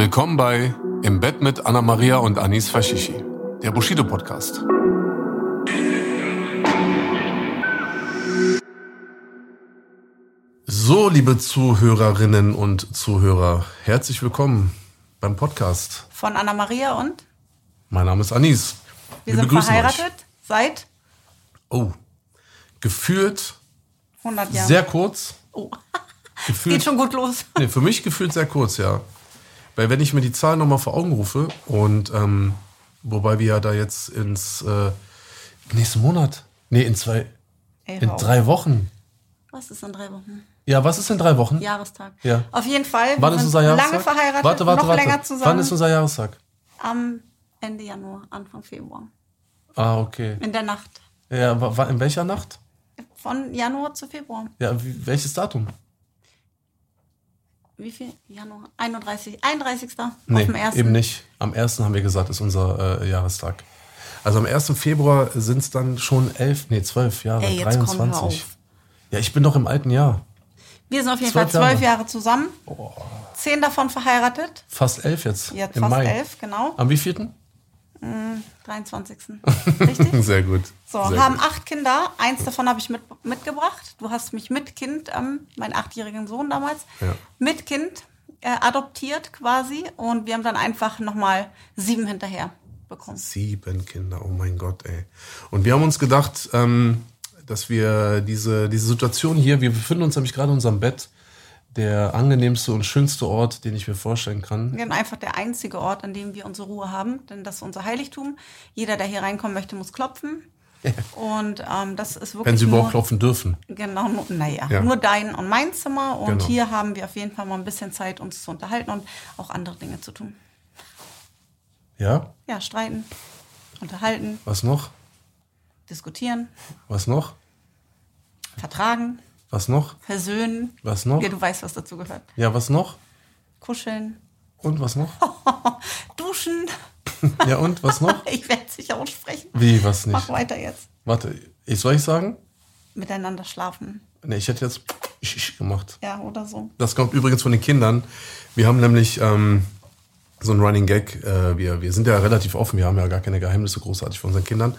Willkommen bei Im Bett mit Anna Maria und Anis Fashishi, der Bushido Podcast. So, liebe Zuhörerinnen und Zuhörer, herzlich willkommen beim Podcast. Von Anna Maria und? Mein Name ist Anis. Wir, sind verheiratet euch. seit? Oh, gefühlt 100 Jahre. Sehr kurz. Oh, gefühlt, geht schon gut los. Nee, für mich gefühlt sehr kurz, ja. Weil wenn ich mir die Zahlen nochmal vor Augen rufe und ähm, wobei wir ja da jetzt ins äh, nächsten Monat, nee, in zwei, Ey, in drei Wochen. Was ist in drei Wochen? Ja, was ist in drei Wochen? Jahrestag. Ja. Auf jeden Fall. Wann ist unser Jahrestag? Lange verheiratet, warte, warte, noch warte. länger zusammen. Wann ist unser Jahrestag? Am Ende Januar, Anfang Februar. Ah, okay. In der Nacht. Ja, in welcher Nacht? Von Januar zu Februar. Ja, wie, welches Datum? Wie viel? Januar? 31. 31. Nee, auf dem 1. eben nicht. Am 1. haben wir gesagt, ist unser äh, Jahrestag. Also am 1. Februar sind es dann schon elf, nee, zwölf Jahre, Ey, 23. Ja, ich bin doch im alten Jahr. Wir sind auf jeden Fall zwölf Jahre, Jahre zusammen. Oh. Zehn davon verheiratet. Fast elf jetzt. Jetzt fast Mai. elf, genau. Am wievielten? 23. Richtig? Sehr gut. So, Sehr haben gut. acht Kinder. Eins davon habe ich mit, mitgebracht. Du hast mich mit Kind, ähm, meinen achtjährigen Sohn damals, Ja. mit Kind äh, adoptiert quasi. Und wir haben dann einfach nochmal sieben hinterher bekommen. Sieben Kinder, oh mein Gott, ey. Und wir haben uns gedacht, ähm, dass wir diese, diese Situation hier, wir befinden uns nämlich gerade in unserem Bett, der angenehmste und schönste Ort, den ich mir vorstellen kann. Wir haben einfach der einzige Ort, an dem wir unsere Ruhe haben, denn das ist unser Heiligtum. Jeder, der hier reinkommen möchte, muss klopfen. Und ähm, das ist wirklich. Wenn sie überhaupt klopfen dürfen. Genau, nur, naja, Ja. nur dein und mein Zimmer. Und Genau. hier haben wir auf jeden Fall mal ein bisschen Zeit, uns zu unterhalten und auch andere Dinge zu tun. Ja? Ja, streiten, unterhalten, Was noch? diskutieren, Was noch? vertragen, Was noch? versöhnen. Was noch? Ja, du weißt, was dazu gehört. Ja, was noch? Kuscheln, Und was noch? duschen. Ja, und was noch? Ich werde es nicht aussprechen. Wie, was Mach nicht? weiter jetzt. Warte, ich soll ich sagen? Miteinander schlafen. Nee, ich hätte jetzt gemacht. Ja, oder so. Das kommt übrigens von den Kindern. Wir haben nämlich ähm, so einen Running Gag. Äh, wir, wir sind ja relativ offen, wir haben ja gar keine Geheimnisse großartig von unseren Kindern.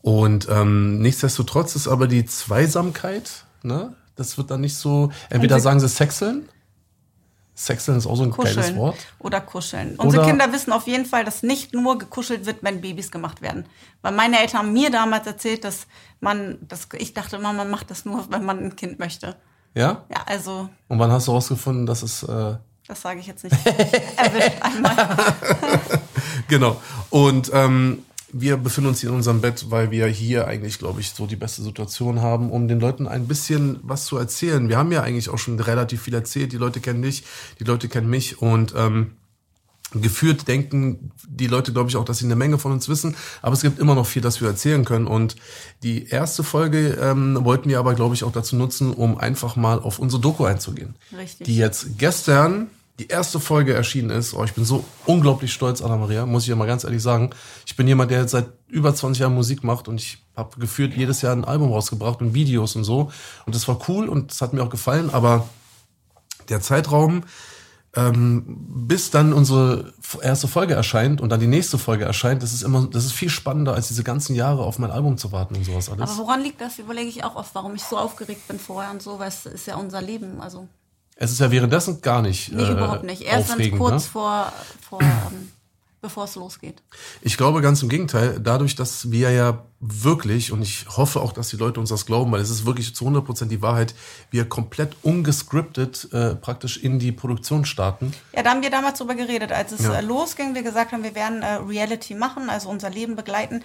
Und ähm, nichtsdestotrotz ist aber die Zweisamkeit, ne? Das wird dann nicht so. Entweder sie- sagen sie Sexeln. Sexeln ist auch so ein geiles Kuscheln Wort. oder kuscheln. Unsere Oder- Kinder wissen auf jeden Fall, dass nicht nur gekuschelt wird, wenn Babys gemacht werden. Weil meine Eltern haben mir damals erzählt, dass man, das, ich dachte immer, man macht das nur, wenn man ein Kind möchte. Ja? Ja, also Und wann hast du rausgefunden, dass es. Äh, das sage ich jetzt nicht. Erwischt einmal. Genau. Und ähm, wir befinden uns hier in unserem Bett, weil wir hier eigentlich, glaube ich, so die beste Situation haben, um den Leuten ein bisschen was zu erzählen. Wir haben ja eigentlich auch schon relativ viel erzählt. Die Leute kennen dich, die Leute kennen mich und ähm, geführt denken die Leute, glaube ich, auch, dass sie eine Menge von uns wissen. Aber es gibt immer noch viel, das wir erzählen können. Und die erste Folge ähm, wollten wir aber, glaube ich, auch dazu nutzen, um einfach mal auf unsere Doku einzugehen. Richtig. Die jetzt gestern die erste Folge erschienen ist. Oh, ich bin so unglaublich stolz, Anna Maria, muss ich ja mal ganz ehrlich sagen. Ich bin jemand, der jetzt seit über 20 Jahren Musik macht und ich habe gefühlt jedes Jahr ein Album rausgebracht und Videos und so. Und das war cool und das hat mir auch gefallen, aber der Zeitraum, ähm, bis dann unsere erste Folge erscheint und dann die nächste Folge erscheint, das ist immer, das ist viel spannender, als diese ganzen Jahre auf mein Album zu warten und sowas alles. Aber woran liegt das, überlege ich auch oft, warum ich so aufgeregt bin vorher und so, weil es ist ja unser Leben. Also es ist ja währenddessen gar nicht. nee, äh, überhaupt nicht. Erst aufregend, kurz ne? vor, vor ähm, bevor es losgeht. Ich glaube ganz im Gegenteil, dadurch, dass wir ja wirklich, und ich hoffe auch, dass die Leute uns das glauben, weil es ist wirklich zu 100% die Wahrheit, wir komplett ungescriptet äh, praktisch in die Produktion starten. Ja, da haben wir damals drüber geredet, als es Ja. äh, losging, wir gesagt haben, wir werden äh, Reality machen, also unser Leben begleiten,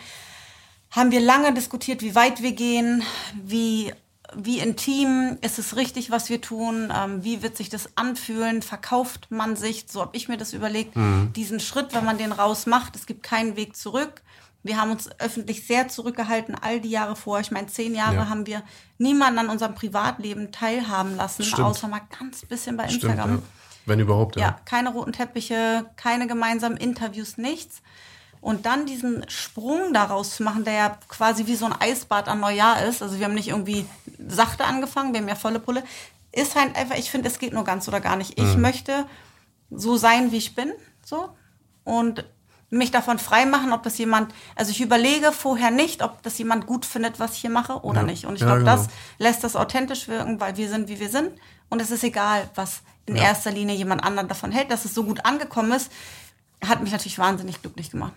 haben wir lange diskutiert, wie weit wir gehen, wie wie intim ist es richtig, was wir tun? Ähm, wie wird sich das anfühlen? Verkauft man sich? So habe ich mir das überlegt. Mhm. Diesen Schritt, wenn man den rausmacht, es gibt keinen Weg zurück. Wir haben uns öffentlich sehr zurückgehalten, all die Jahre vor. Ich meine, zehn Jahre Ja. haben wir niemanden an unserem Privatleben teilhaben lassen, Stimmt. außer mal ganz bisschen bei Stimmt, Instagram. ja. Wenn überhaupt, ja. Ja, keine roten Teppiche, keine gemeinsamen Interviews, nichts. Und dann diesen Sprung daraus zu machen, der ja quasi wie so ein Eisbad an Neujahr ist. Also wir haben nicht irgendwie sachte angefangen, wir haben ja volle Pulle. Ist halt einfach, ich finde, es geht nur ganz oder gar nicht. Ich möchte so sein, wie ich bin, so. Und mich davon frei machen, ob das jemand, also ich überlege vorher nicht, ob das jemand gut findet, was ich hier mache oder Ja. nicht. Und ich Ja, glaube, genau. das lässt das authentisch wirken, weil wir sind, wie wir sind. Und es ist egal, was in Ja. erster Linie jemand anderen davon hält, dass es so gut angekommen ist, hat mich natürlich wahnsinnig glücklich gemacht.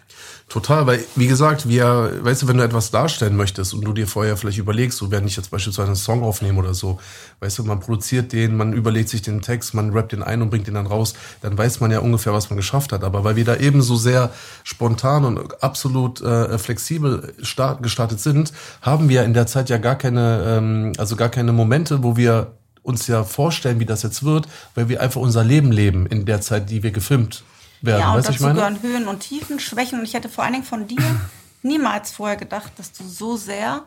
Total, weil, wie gesagt, wir, weißt du, wenn du etwas darstellen möchtest und du dir vorher vielleicht überlegst, so während ich jetzt beispielsweise einen Song aufnehme oder so, weißt du, man produziert den, man überlegt sich den Text, man rappt den ein und bringt den dann raus, dann weiß man ja ungefähr, was man geschafft hat. Aber weil wir da eben so sehr spontan und absolut äh, flexibel start, gestartet sind, haben wir in der Zeit ja gar keine, ähm, also gar keine Momente, wo wir uns ja vorstellen, wie das jetzt wird, weil wir einfach unser Leben leben in der Zeit, die wir gefilmt werden. ja, und dazu ich gehören Höhen und Tiefen, Schwächen. Und ich hätte vor allen Dingen von dir niemals vorher gedacht, dass du so sehr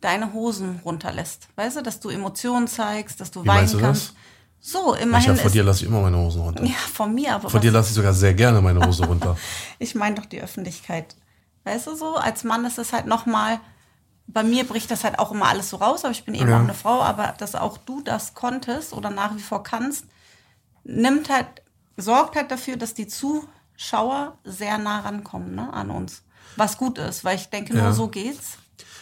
deine Hosen runterlässt. Weißt du, dass du Emotionen zeigst, dass du Wie weinen du das? kannst. So, Ich immerhin ja, vor ist, dir lasse ich immer meine Hosen runter. ja, von mir, aber Vor dir lasse ich sogar sehr gerne meine Hose runter. Ich meine doch die Öffentlichkeit. Weißt du so, als Mann ist es halt nochmal, bei mir bricht das halt auch immer alles so raus, aber ich bin eben Ja. auch eine Frau, aber dass auch du das konntest oder nach wie vor kannst, nimmt halt, sorgt halt dafür, dass die Zuschauer sehr nah rankommen, ne, an uns. Was gut ist, weil ich denke, nur Ja. so geht's.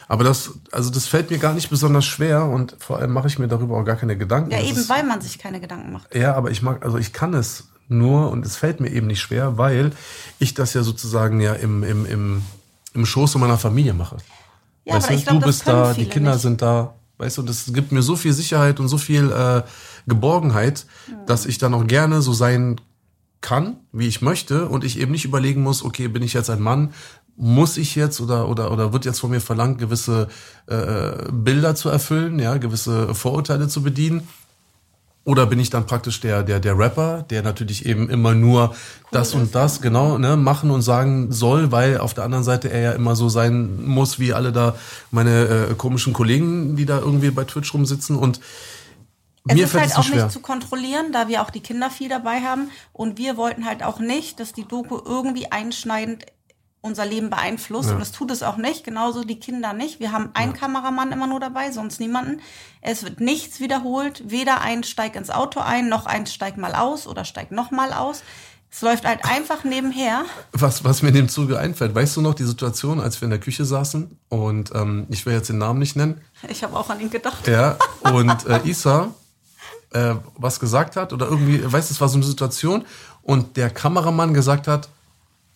Aber das, also das fällt mir gar nicht besonders schwer und vor allem mache ich mir darüber auch gar keine Gedanken. Ja, Das eben ist, weil man sich keine Gedanken macht. Ja, aber ich mag, also ich kann es nur und es fällt mir eben nicht schwer, weil ich das ja sozusagen ja im, im, im, im Schoße meiner Familie mache. Ja, weißt aber du, ich glaube, du bist da, die Kinder nicht. sind da, weißt du, das gibt mir so viel Sicherheit und so viel äh, Geborgenheit, Hm. dass ich dann auch gerne so sein kann, wie ich möchte und ich eben nicht überlegen muss, okay, bin ich jetzt ein Mann, muss ich jetzt oder oder oder wird jetzt von mir verlangt, gewisse äh, Bilder zu erfüllen, ja, gewisse Vorurteile zu bedienen. Oder bin ich dann praktisch der, der, der Rapper, der natürlich eben immer nur das und das genau ne, machen und sagen soll, weil auf der anderen Seite er ja immer so sein muss, wie alle da meine äh, komischen Kollegen, die da irgendwie bei Twitch rumsitzen. Und Es mir ist halt auch nicht schwer. nicht zu kontrollieren, da wir auch die Kinder viel dabei haben. Und wir wollten halt auch nicht, dass die Doku irgendwie einschneidend unser Leben beeinflusst. Und das tut es auch nicht. Genauso die Kinder nicht. Wir haben einen Kameramann immer nur dabei, sonst niemanden. Es wird nichts wiederholt. Weder ein steig ins Auto ein, noch ein steig mal aus oder steig noch mal aus. Es läuft halt einfach nebenher. Was, was mir in dem Zuge einfällt, weißt du noch die Situation, als wir in der Küche saßen und ähm, ich will jetzt den Namen nicht nennen, Ich habe auch an ihn gedacht. Ja, und äh, Isa äh, was gesagt hat oder irgendwie, weißt du, es war so eine Situation und der Kameramann gesagt hat,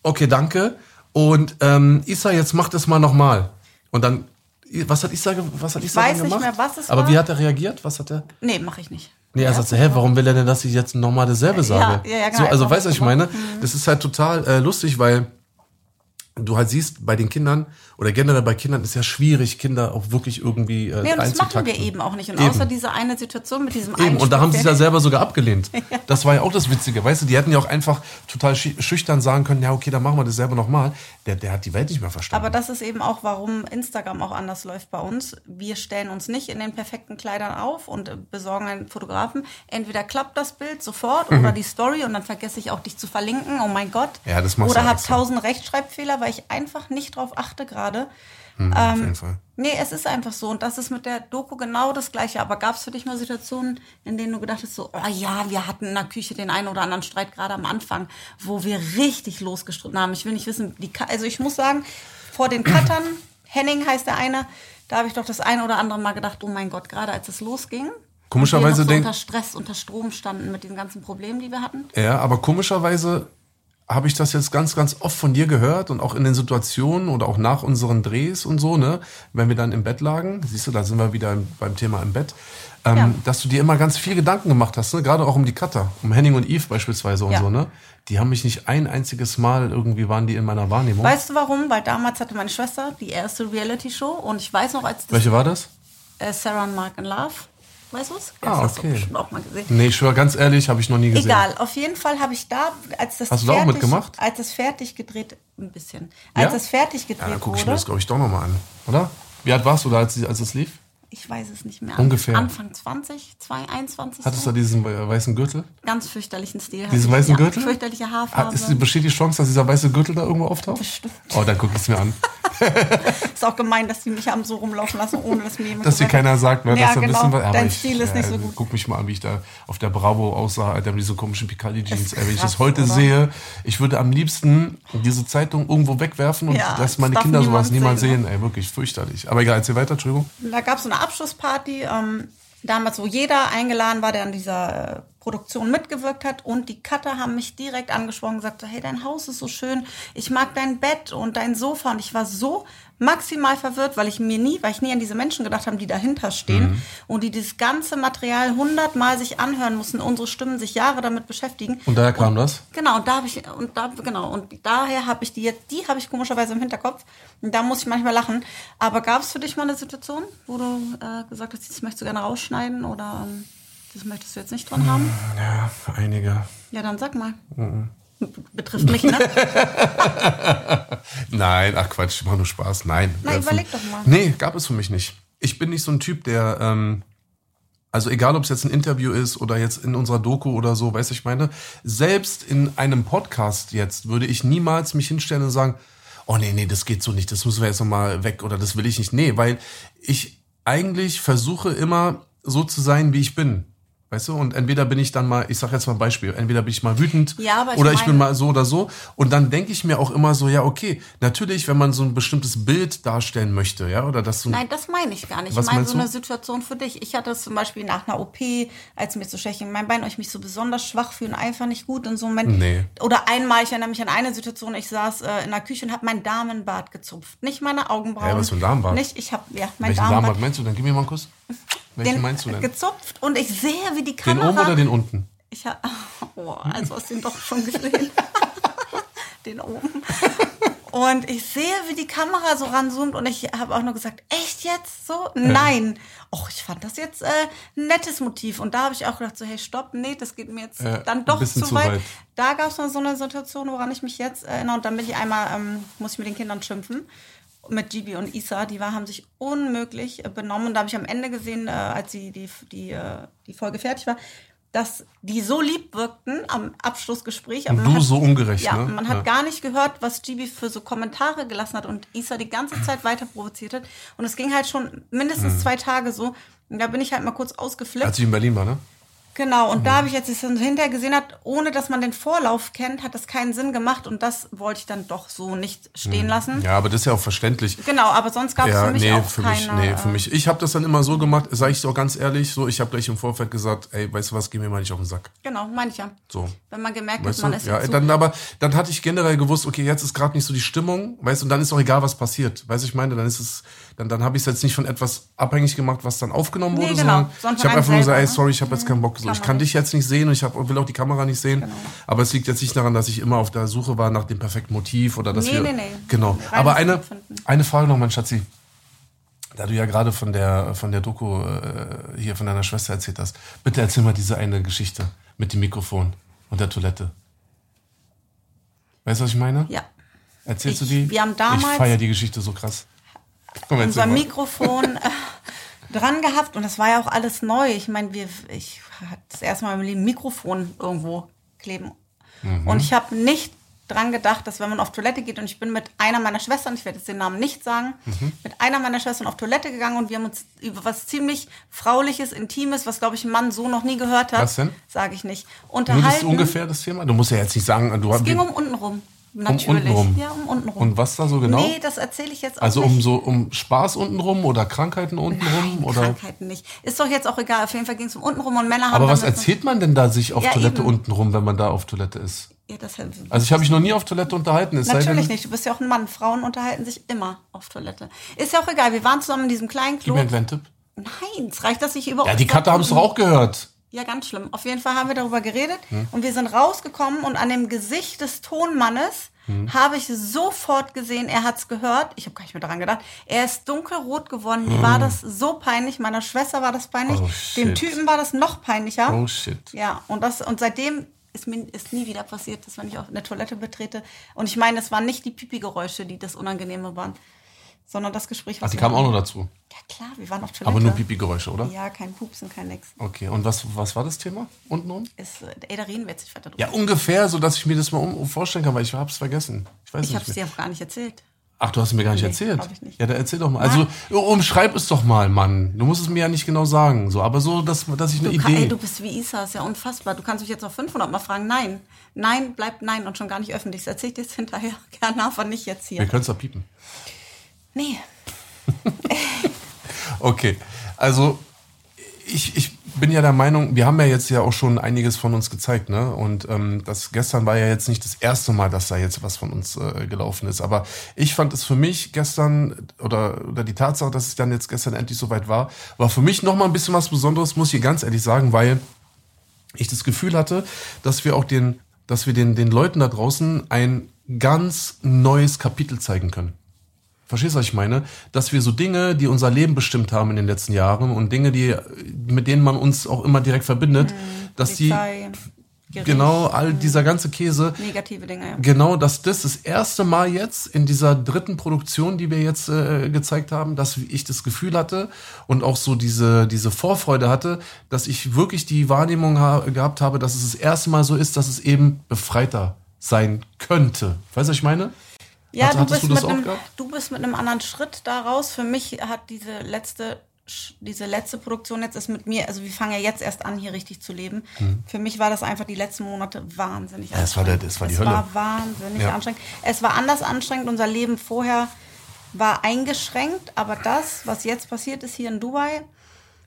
okay, danke und ähm, Isa, jetzt mach das mal nochmal. Und dann, was hat Isa, was hat Isa weiß dann nicht mehr, was es Aber war. wie hat er reagiert? Was hat er? Nee, mache ich nicht. Nee, er sagte, hä, warum will er denn, dass ich jetzt nochmal dasselbe sage? ja, ja, genau, so, also weißt du, was ich meine? Das ist halt total äh, lustig, weil du halt siehst, bei den Kindern oder generell bei Kindern ist ja schwierig, Kinder auch wirklich irgendwie äh, Nee, und das machen wir eben auch nicht. Und Eben. außer diese eine Situation mit diesem Eben, einen und da haben sie es ja selber sogar abgelehnt. Das war ja auch das Witzige, weißt du, die hätten ja auch einfach total schü- schüchtern sagen können, ja, okay, dann machen wir das selber nochmal. Der, der hat die Welt nicht mehr verstanden. Aber das ist eben auch, warum Instagram auch anders läuft bei uns. Wir stellen uns nicht in den perfekten Kleidern auf und besorgen einen Fotografen. Entweder klappt das Bild sofort oder die Story und dann vergesse ich auch dich zu verlinken. Oh mein Gott. Mhm. Ja, das machst Oder habe extra. tausend Rechtschreibfehler, weil ich einfach nicht drauf achte gerade. Mhm, auf jeden Fall. Nee, es ist einfach so. Und das ist mit der Doku genau das Gleiche. Aber gab es für dich mal Situationen, in denen du gedacht hast, so, oh ja, wir hatten in der Küche den einen oder anderen Streit gerade am Anfang, wo wir richtig losgestritten haben. Ich will nicht wissen, die, Ka- also ich muss sagen, vor den Cuttern, Henning heißt der eine, da habe ich doch das eine oder andere Mal gedacht, oh mein Gott, gerade als es losging. Komischerweise wir noch so unter Stress, unter Strom standen mit den ganzen Problemen, die wir hatten. Ja, aber komischerweise habe ich das jetzt ganz, ganz oft von dir gehört und auch in den Situationen oder auch nach unseren Drehs und so, ne, wenn wir dann im Bett lagen, siehst du, da sind wir wieder im, beim Thema im Bett, ähm, Ja. dass du dir immer ganz viel Gedanken gemacht hast, ne? gerade auch um die Cutter, um Henning und Eve beispielsweise und Ja. so, ne? Die haben mich nicht ein einziges Mal irgendwie waren die in meiner Wahrnehmung. Weißt du warum? Weil damals hatte meine Schwester die erste Reality-Show und ich weiß noch, als das Welche war das? Äh, Sarah und Mark in Love. Weißt du was? Ah, das hast du okay. auch mal gesehen. Nee, ich schwöre ganz ehrlich, habe ich noch nie gesehen. Egal, auf jeden Fall habe ich da, als das Hast du da auch fertig, mitgemacht? als das fertig gedreht, ein bisschen, als Ja? das fertig gedreht Ja, dann gucke ich mir das, glaube ich, doch nochmal an. Oder? Wie alt warst du da, als, als es lief? Ich weiß es nicht mehr, Ungefähr. Anfang 20, 21, Hattest so. du diesen weißen Gürtel? ganz fürchterlichen Stil. Diesen ich. weißen ja, Gürtel? Fürchterliche Hat, Haarfarbe. ist, besteht die Chance, dass dieser weiße Gürtel da irgendwo auftaucht? Bestimmt. Oh, dann gucke ich es mir an. Ist auch gemein, dass die mich haben so rumlaufen lassen, ohne dass mir jemand Dass dir keiner sagt, wer Ja, das ein genau. bisschen was. Aber Dein ich, Stil ist nicht äh, so gut. Guck mich mal an, wie ich da auf der Bravo aussah, Alter, mit diesen komischen. Ist Ey, Wenn ich das heute oder? sehe, ich würde am liebsten diese Zeitung irgendwo wegwerfen und Ja, dass meine das Kinder sowas niemand niemals sehen, sehen. Ey, wirklich fürchterlich. Aber egal, erzähl weiter, Entschuldigung. Da gab es so eine Abschlussparty, ähm, damals, wo jeder eingeladen war, der an dieser äh, Produktion mitgewirkt hat. Und die Cutter haben mich direkt angesprochen und gesagt, hey, dein Haus ist so schön, ich mag dein Bett und dein Sofa. Und ich war so maximal verwirrt, weil ich mir nie, weil ich nie an diese Menschen gedacht habe, die dahinter stehen Mhm. und die dieses ganze Material hundertmal sich anhören mussten, unsere Stimmen sich Jahre damit beschäftigen. Und daher kam das? Genau, und da habe ich und da genau und daher habe ich die jetzt, die habe ich komischerweise im Hinterkopf. Und da muss ich manchmal lachen. Aber gab es für dich mal eine Situation, wo du äh, gesagt hast, das möchtest du gerne rausschneiden oder ähm, das möchtest du jetzt nicht dran haben? Ja, einige. Ja, dann sag mal. Mhm. Betrifft mich, ne? Nein, ach Quatsch, ich mach nur Spaß. Nein. Na, Äh, überleg doch mal. Nee, gab es für mich nicht. Ich bin nicht so ein Typ, der, ähm, also egal ob es jetzt ein Interview ist oder jetzt in unserer Doku oder so, weiß ich meine, selbst in einem Podcast jetzt würde ich niemals mich hinstellen und sagen, oh nee, nee, das geht so nicht, das müssen wir jetzt nochmal weg oder das will ich nicht. Nee, weil ich eigentlich versuche immer so zu sein, wie ich bin. Weißt du, und entweder bin ich dann mal, ich sag jetzt mal ein Beispiel, entweder bin ich mal wütend Ja, ich oder ich bin mal so oder so. Und dann denke ich mir auch immer so, ja, okay, natürlich, wenn man so ein bestimmtes Bild darstellen möchte, ja, oder das so ein Nein, das meine ich gar nicht. Was ich meine so du? eine Situation für dich. Ich hatte es zum Beispiel nach einer OP, als mir so schlecht mein Bein, und ich mich so besonders schwach fühle und einfach nicht gut in so einem Moment. Nee. Oder einmal, ich erinnere mich an eine Situation, ich saß äh, in der Küche und habe mein Damenbart gezupft. Nicht meine Augenbrauen. Ja, was für ein Damenbart? Nicht, ich habe, ja, mein Welchen Damenbart. Damenbart meinst du? Dann gib mir mal einen Kuss. Welchen den meinst du denn? gezupft und ich sehe, wie die Den Kamera... oben oder den unten? Ich hab, oh, also hast du ihn doch schon gesehen. den oben. Und ich sehe, wie die Kamera so ranzoomt und ich habe auch nur gesagt, echt jetzt so? Nein. Och, ich fand das jetzt äh, ein nettes Motiv. Und da habe ich auch gedacht, so, hey, stopp, nee, das geht mir jetzt Äh, dann doch zu weit. weit. Da gab es noch so eine Situation, woran ich mich jetzt erinnere. Und dann bin ich einmal, ähm, muss ich mit den Kindern schimpfen. Mit Gibi und Isa, die war, haben sich unmöglich äh, benommen. Und da habe ich am Ende gesehen, äh, als die, die, die, äh, die Folge fertig war, dass die so lieb wirkten am Abschlussgespräch. aber Und du hat- so ungerecht, ja, ne? man hat Ja. gar nicht gehört, was Gibi für so Kommentare gelassen hat und Isa die ganze Zeit weiter provoziert hat. Und es ging halt schon mindestens zwei Tage so. Und da bin ich halt mal kurz ausgeflippt. Als ich in Berlin war, ne? Genau, und da habe ich jetzt das dann hinterher gesehen hat, ohne dass man den Vorlauf kennt, hat das keinen Sinn gemacht und das wollte ich dann doch so nicht stehen lassen. Ja, aber das ist ja auch verständlich. Genau, aber sonst gab es Ja, für mich nee, auch für keine. mich, nee, für mich. Ich habe das dann immer so gemacht, sage ich auch ganz ehrlich, so, ich habe gleich im Vorfeld gesagt, ey, weißt du was, geh mir mal nicht auf den Sack. Genau, meine ich ja. So. Wenn man gemerkt hat, Weißt man du? ist Ja, dann aber dann hatte ich generell gewusst, okay, jetzt ist gerade nicht so die Stimmung, weißt du, und dann ist auch egal, was passiert. Weißt du, ich meine, dann ist es dann dann habe ich es jetzt nicht von etwas abhängig gemacht, was dann aufgenommen Nee, wurde, genau. sondern Sondern ich habe einfach nur gesagt, ey, ne? sorry, ich habe jetzt keinen Bock, so, ich kann dich jetzt nicht sehen und ich hab, will auch die Kamera nicht sehen, Genau. aber es liegt jetzt nicht daran, dass ich immer auf der Suche war nach dem perfekten Motiv oder dass Nee, wir nee, nee. genau. Reines Aber eine eine Frage noch, mein Schatzi. Da du ja gerade von der von der Doku äh, hier von deiner Schwester erzählt hast, bitte erzähl mal diese eine Geschichte mit dem Mikrofon und der Toilette. Weißt du, was ich meine? ja. Erzählst Ich- du die? wir haben Ich damals- feiere die Geschichte so krass. Unser. Mikrofon äh, dran gehabt und das war ja auch alles neu. Ich meine, wir, ich hatte das erste Mal im Leben Mikrofon irgendwo kleben. Mhm. Und ich habe nicht dran gedacht, dass wenn man auf Toilette geht und ich bin mit einer meiner Schwestern, ich werde jetzt den Namen nicht sagen, Mhm. mit einer meiner Schwestern auf Toilette gegangen und wir haben uns über was ziemlich Frauliches, Intimes, was glaube ich ein Mann so noch nie gehört hat, Was denn? sage ich nicht, Nur das unterhalten. ist ungefähr das Thema? Du musst ja jetzt nicht sagen, du es ging um untenrum. Natürlich. untenrum. Ja, um untenrum. Und was da so genau? Nee, das erzähle ich jetzt auch also nicht. um so um Spaß untenrum oder Krankheiten untenrum Nein, oder Krankheiten nicht. Ist doch jetzt auch egal. Auf jeden Fall ging es um untenrum und Männer haben. Aber was erzählt man denn da sich auf Ja, Toilette eben. untenrum, wenn man da auf Toilette ist? Ja, das, Also ich habe mich noch nie auf Toilette unterhalten. Es natürlich denn, nicht. Du bist ja auch ein Mann. Frauen unterhalten sich immer auf Toilette. Ist ja auch egal. Wir waren zusammen in diesem kleinen Gib Klo. mir einen kleinen Tipp. Nein, es reicht, dass ich über. Ja, die Katte haben es doch auch gehört. Ja, ganz schlimm. Auf jeden Fall haben wir darüber geredet und wir sind rausgekommen und an dem Gesicht des Tonmannes habe ich sofort gesehen, er hat's gehört. Ich habe gar nicht mehr daran gedacht. Er ist dunkelrot geworden. Mir war das so peinlich. Meiner Schwester war das peinlich. Oh, Dem. Typen war das noch peinlicher. Oh shit. Ja, und das und seitdem ist mir ist nie wieder passiert, dass wenn ich auch eine Toilette betrete und ich meine, es waren nicht die Pipi-Geräusche, die das Unangenehme waren, sondern das Gespräch. Ach, was die wir kamen auch noch dazu. Ja klar, wir waren auf Toilette. Aber nur Pipi-Geräusche, oder? Ja, kein Pupsen, kein nix. Okay, und was, was war das Thema untenrum? Ist, äh, ey, da reden wir jetzt nicht weiter drüber. Ja, ungefähr, so dass ich mir das mal um, vorstellen kann, weil ich hab's vergessen. Ich weiß ich habe nicht es dir auch gar nicht erzählt. Ach, du hast es mir gar nicht Nee, erzählt. ich nicht. Ja, dann erzähl doch mal. Also, umschreib es doch mal, Mann. Du musst es mir ja nicht genau sagen, so, aber so, dass, dass ich eine Du, kann, Idee. ey, du bist wie Isa, ist ja unfassbar. Du kannst mich jetzt noch 500 Mal fragen. Nein, nein, bleibt nein und schon gar nicht öffentlich. Das erzähl ich dir jetzt hinterher gerne, aber nicht jetzt Wir hier. können es da piepen. Nee, Okay, also ich, ich bin ja der Meinung, wir haben ja jetzt ja auch schon einiges von uns gezeigt, ne? Und ähm, das gestern war ja jetzt nicht das erste Mal, dass da jetzt was von uns äh, gelaufen ist. Aber ich fand es für mich gestern oder oder die Tatsache, dass es dann jetzt gestern endlich soweit war, war für mich noch mal ein bisschen was Besonderes, muss ich ganz ehrlich sagen, weil ich das Gefühl hatte, dass wir auch den, dass wir den den Leuten da draußen ein ganz neues Kapitel zeigen können. Verstehst du, was ich meine? Dass wir so Dinge, die unser Leben bestimmt haben in den letzten Jahren und Dinge, die, mit denen man uns auch immer direkt verbindet, dass die, Gericht, genau, all dieser ganze Käse, negative Dinge. Ja. genau, dass das das erste Mal jetzt in dieser dritten Produktion, die wir jetzt äh, gezeigt haben, dass ich das Gefühl hatte und auch so diese, diese Vorfreude hatte, dass ich wirklich die Wahrnehmung ha gehabt habe, dass es das erste Mal so ist, dass es eben befreiter sein könnte. Weißt du, was ich meine? Ja, Hattest- du hattest bist, du mit einem, du bist mit einem anderen Schritt daraus. Für mich hat diese letzte, diese letzte Produktion jetzt ist mit mir, also wir fangen ja jetzt erst an, hier richtig zu leben. Für mich war das einfach die letzten Monate wahnsinnig Mhm. Ja, es war der- anstrengend. es war die es Hölle. war wahnsinnig Ja. anstrengend. Es war anders anstrengend. Unser Leben vorher war eingeschränkt, aber das, was jetzt passiert ist hier in Dubai,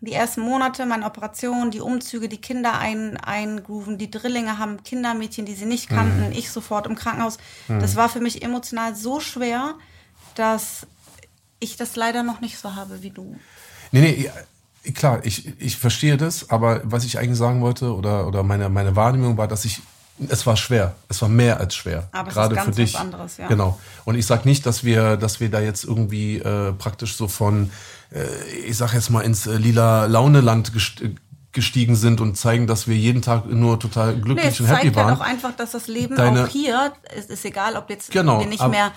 die ersten Monate, meine Operation, die Umzüge, die Kinder ein, eingrooven, die Drillinge haben Kindermädchen, die sie nicht kannten, Mhm. ich sofort im Krankenhaus. Das war für mich emotional so schwer, dass ich das leider noch nicht so habe wie du. Nee, nee, klar, ich, ich verstehe das, aber was ich eigentlich sagen wollte oder, oder meine, meine Wahrnehmung war, dass ich, es war schwer, es war mehr als schwer. Aber es Gerade ist ganz für dich. was anderes, ja. Genau. Und ich sag nicht, dass wir, dass wir da jetzt irgendwie äh, praktisch so von, äh, ich sag jetzt mal, ins äh, lila Launeland gest gestiegen sind und zeigen, dass wir jeden Tag nur total Nee, glücklich es und happy zeigt halt waren. auch einfach, dass das Leben Deine- auch hier, es ist egal, ob jetzt Genau, wir nicht mehr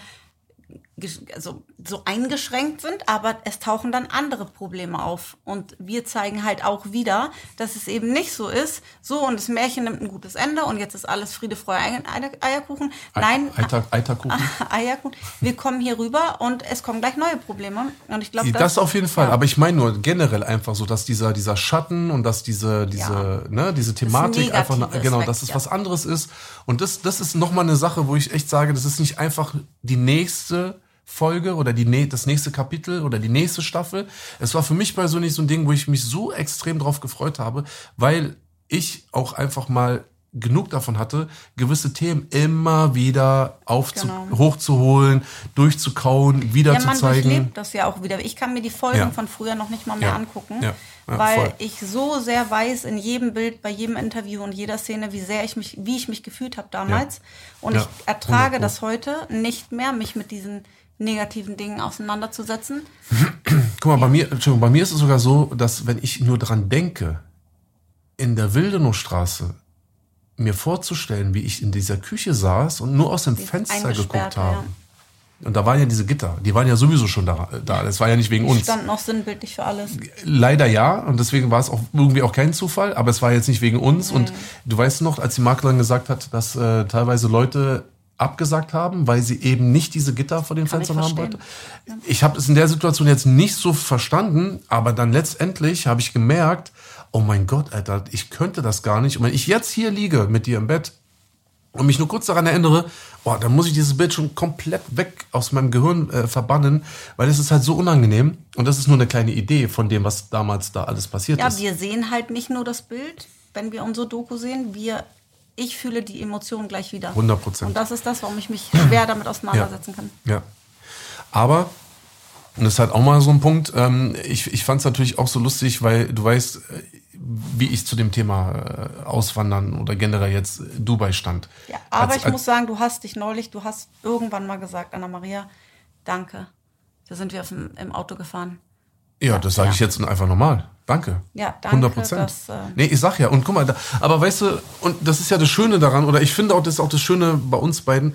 also, so eingeschränkt sind, aber es tauchen dann andere Probleme auf. Und wir zeigen halt auch wieder, dass es eben nicht so ist, so und das Märchen nimmt ein gutes Ende und jetzt ist alles Friede, Freude, Eier- Eier- Eierkuchen. Nein, Eiter, Eiterkuchen. Eierkuchen. Wir kommen hier rüber und es kommen gleich neue Probleme. Und ich glaube, Das, auf jeden Fall. ja. Aber ich meine nur generell einfach so, dass dieser, dieser Schatten und dass diese, diese, ne, diese Thematik einfach, genau, dass es ja. was anderes ist. Und das, das ist nochmal eine Sache, wo ich echt sage, das ist nicht einfach die nächste Folge oder die, das nächste Kapitel oder die nächste Staffel. Es war für mich persönlich so ein Ding, wo ich mich so extrem drauf gefreut habe, weil ich auch einfach mal genug davon hatte, gewisse Themen immer wieder aufzu Genau. hochzuholen, durchzukauen, wieder Ja, zu man zeigen. durchlebt das ja auch wieder. Ich kann mir die Folgen Ja. von früher noch nicht mal mehr Ja. angucken, weil voll. ich so sehr weiß in jedem Bild, bei jedem Interview und jeder Szene, wie sehr ich mich, wie ich mich gefühlt habe damals. Und ich ertrage 100 Pro. das heute nicht mehr, mich mit diesen negativen Dingen auseinanderzusetzen. Guck mal, bei mir, Entschuldigung, bei mir ist es sogar so, dass wenn ich nur dran denke, in der Wildenowstraße mir vorzustellen, wie ich in dieser Küche saß und nur aus dem Fenster geguckt habe. Und da waren ja diese Gitter, die waren ja sowieso schon da. da. Das war ja nicht wegen Die uns. standen auch sinnbildlich für alles. Leider ja, und deswegen war es auch irgendwie auch kein Zufall, aber es war jetzt nicht wegen uns. Und du weißt noch, als die Maklerin gesagt hat, dass äh, teilweise Leute abgesagt haben, weil sie eben nicht diese Gitter vor den Kann Fenstern haben wollten. Ich habe es in der Situation jetzt nicht so verstanden, aber dann letztendlich habe ich gemerkt, oh mein Gott, Alter, ich könnte das gar nicht. Und wenn ich jetzt hier liege mit dir im Bett und mich nur kurz daran erinnere, oh, dann muss ich dieses Bild schon komplett weg aus meinem Gehirn äh, verbannen, weil es ist halt so unangenehm. Und das ist nur eine kleine Idee von dem, was damals da alles passiert Ja, ist. wir sehen halt nicht nur das Bild, wenn wir unsere Doku sehen, wir, ich fühle die Emotionen gleich wieder. 100 Prozent. Und das ist das, warum ich mich schwer damit auseinandersetzen kann. Ja. Aber, und das ist halt auch mal so ein Punkt, ähm, ich, ich fand es natürlich auch so lustig, weil du weißt, äh, wie ich zu dem Thema äh, Auswandern oder generell jetzt Dubai stand. Ja, aber Als- ich als- muss sagen, du hast dich neulich, du hast irgendwann mal gesagt, Anna-Maria, danke. Da sind wir auf dem, im Auto gefahren. Ja, das sage ich jetzt einfach nochmal. Danke. Ja, danke, 100 Prozent. äh, nee, ich sag ja, und guck mal, da, aber weißt du, und das ist ja das Schöne daran, oder ich finde auch, das ist auch das Schöne bei uns beiden,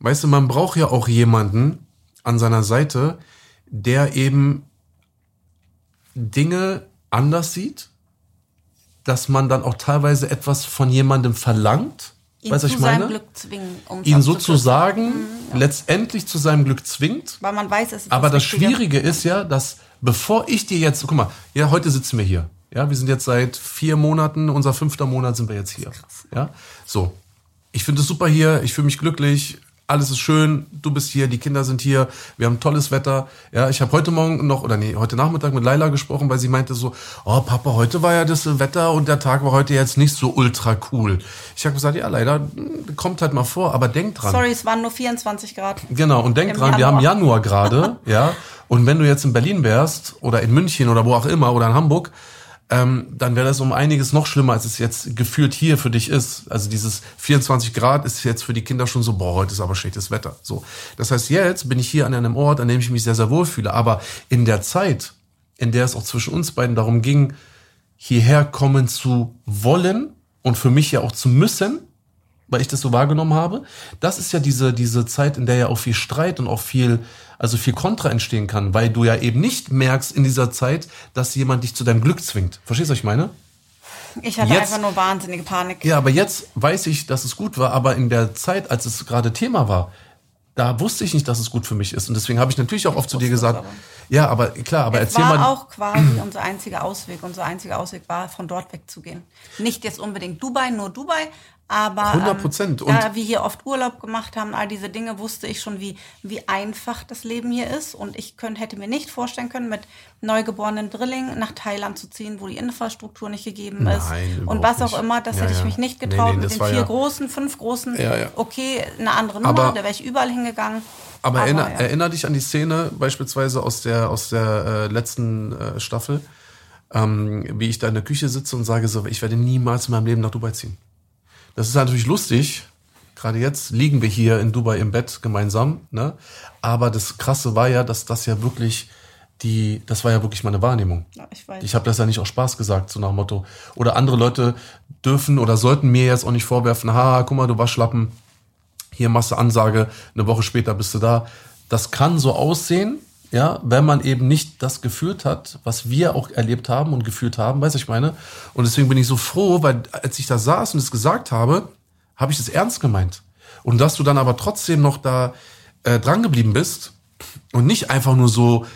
weißt du, man braucht ja auch jemanden an seiner Seite, der eben Dinge anders sieht, dass man dann auch teilweise etwas von jemandem verlangt, Ihn weißt du, was zu ich meine? seinem Glück zwingen. um's ihn sozusagen letztendlich zu seinem Glück zwingt. Weil man weiß, es ist Aber das Wichtige. Schwierige ist ja, dass bevor ich dir jetzt, guck mal, ja, heute sitzen wir hier. Ja, wir sind jetzt seit vier Monaten, unser fünfter Monat sind wir jetzt hier. Ja, so. Ich finde es super hier, ich fühle mich glücklich, alles ist schön, du bist hier, die Kinder sind hier, wir haben tolles Wetter. Ja, ich habe heute Morgen noch, oder nee, heute Nachmittag mit Laila gesprochen, weil sie meinte so, oh Papa, heute war ja das Wetter und der Tag war heute jetzt nicht so ultra cool. Ich habe gesagt, ja, leider, kommt halt mal vor, aber denk dran. Sorry, es waren nur 24 Grad. Genau, und denk Im dran, wir haben Januar. Januar gerade, ja. Und wenn du jetzt in Berlin wärst oder in München oder wo auch immer oder in Hamburg, ähm, dann wäre das um einiges noch schlimmer, als es jetzt gefühlt hier für dich ist. Also dieses 24 Grad ist jetzt für die Kinder schon so, boah, heute ist aber schlechtes Wetter. So. Das heißt, jetzt bin ich hier an einem Ort, an dem ich mich sehr, sehr wohl fühle. Aber in der Zeit, in der es auch zwischen uns beiden darum ging, hierher kommen zu wollen und für mich ja auch zu müssen, weil ich das so wahrgenommen habe. Das ist ja diese, diese Zeit, in der ja auch viel Streit und auch viel, also viel Kontra entstehen kann, weil du ja eben nicht merkst in dieser Zeit, dass jemand dich zu deinem Glück zwingt. Verstehst du, was ich meine? Ich hatte Jetzt- einfach nur wahnsinnige Panik. Ja, aber jetzt weiß ich, dass es gut war, aber in der Zeit, als es gerade Thema war, da wusste ich nicht, dass es gut für mich ist. Und deswegen habe ich natürlich auch oft zu dir gesagt, aber. ja, aber klar, aber es erzähl war mal. auch quasi unser einziger Ausweg. Unser einziger Ausweg war, von dort wegzugehen. Nicht jetzt unbedingt Dubai, nur Dubai, aber 100%. Ähm, Und- da wir hier oft Urlaub gemacht haben, all diese Dinge, wusste ich schon, wie, wie einfach das Leben hier ist. Und ich könnt, hätte mir nicht vorstellen können, mit neugeborenen Drilling nach Thailand zu ziehen, wo die Infrastruktur nicht gegeben ist. Nein, Und überhaupt was auch nicht. immer, das Ja, hätte ich ja. mich nicht Nee, getraut. nee, mit das den vier ja- großen, fünf großen, okay, eine andere Nummer, Aber- da wäre ich überall hingegangen. Aber, erinner, ja. erinner dich an die Szene beispielsweise aus der, aus der äh, letzten äh, Staffel, ähm, wie ich da in der Küche sitze und sage so, ich werde niemals in meinem Leben nach Dubai ziehen. Das ist natürlich lustig. Gerade jetzt liegen wir hier in Dubai im Bett gemeinsam, ne? Aber das Krasse war ja, dass das ja wirklich die, das war ja wirklich meine Wahrnehmung. Ja, ich weiß. Ich habe das ja nicht aus Spaß gesagt, so nach dem Motto. Oder andere Leute dürfen oder sollten mir jetzt auch nicht vorwerfen, ha, guck mal, du Waschlappen, hier machst du Ansage, eine Woche später bist du da. Das kann so aussehen, ja, wenn man eben nicht das gefühlt hat, was wir auch erlebt haben und gefühlt haben, weiß ich meine. Und deswegen bin ich so froh, weil als ich da saß und es gesagt habe, habe ich das ernst gemeint. Und dass du dann aber trotzdem noch da äh, dran geblieben bist und nicht einfach nur so,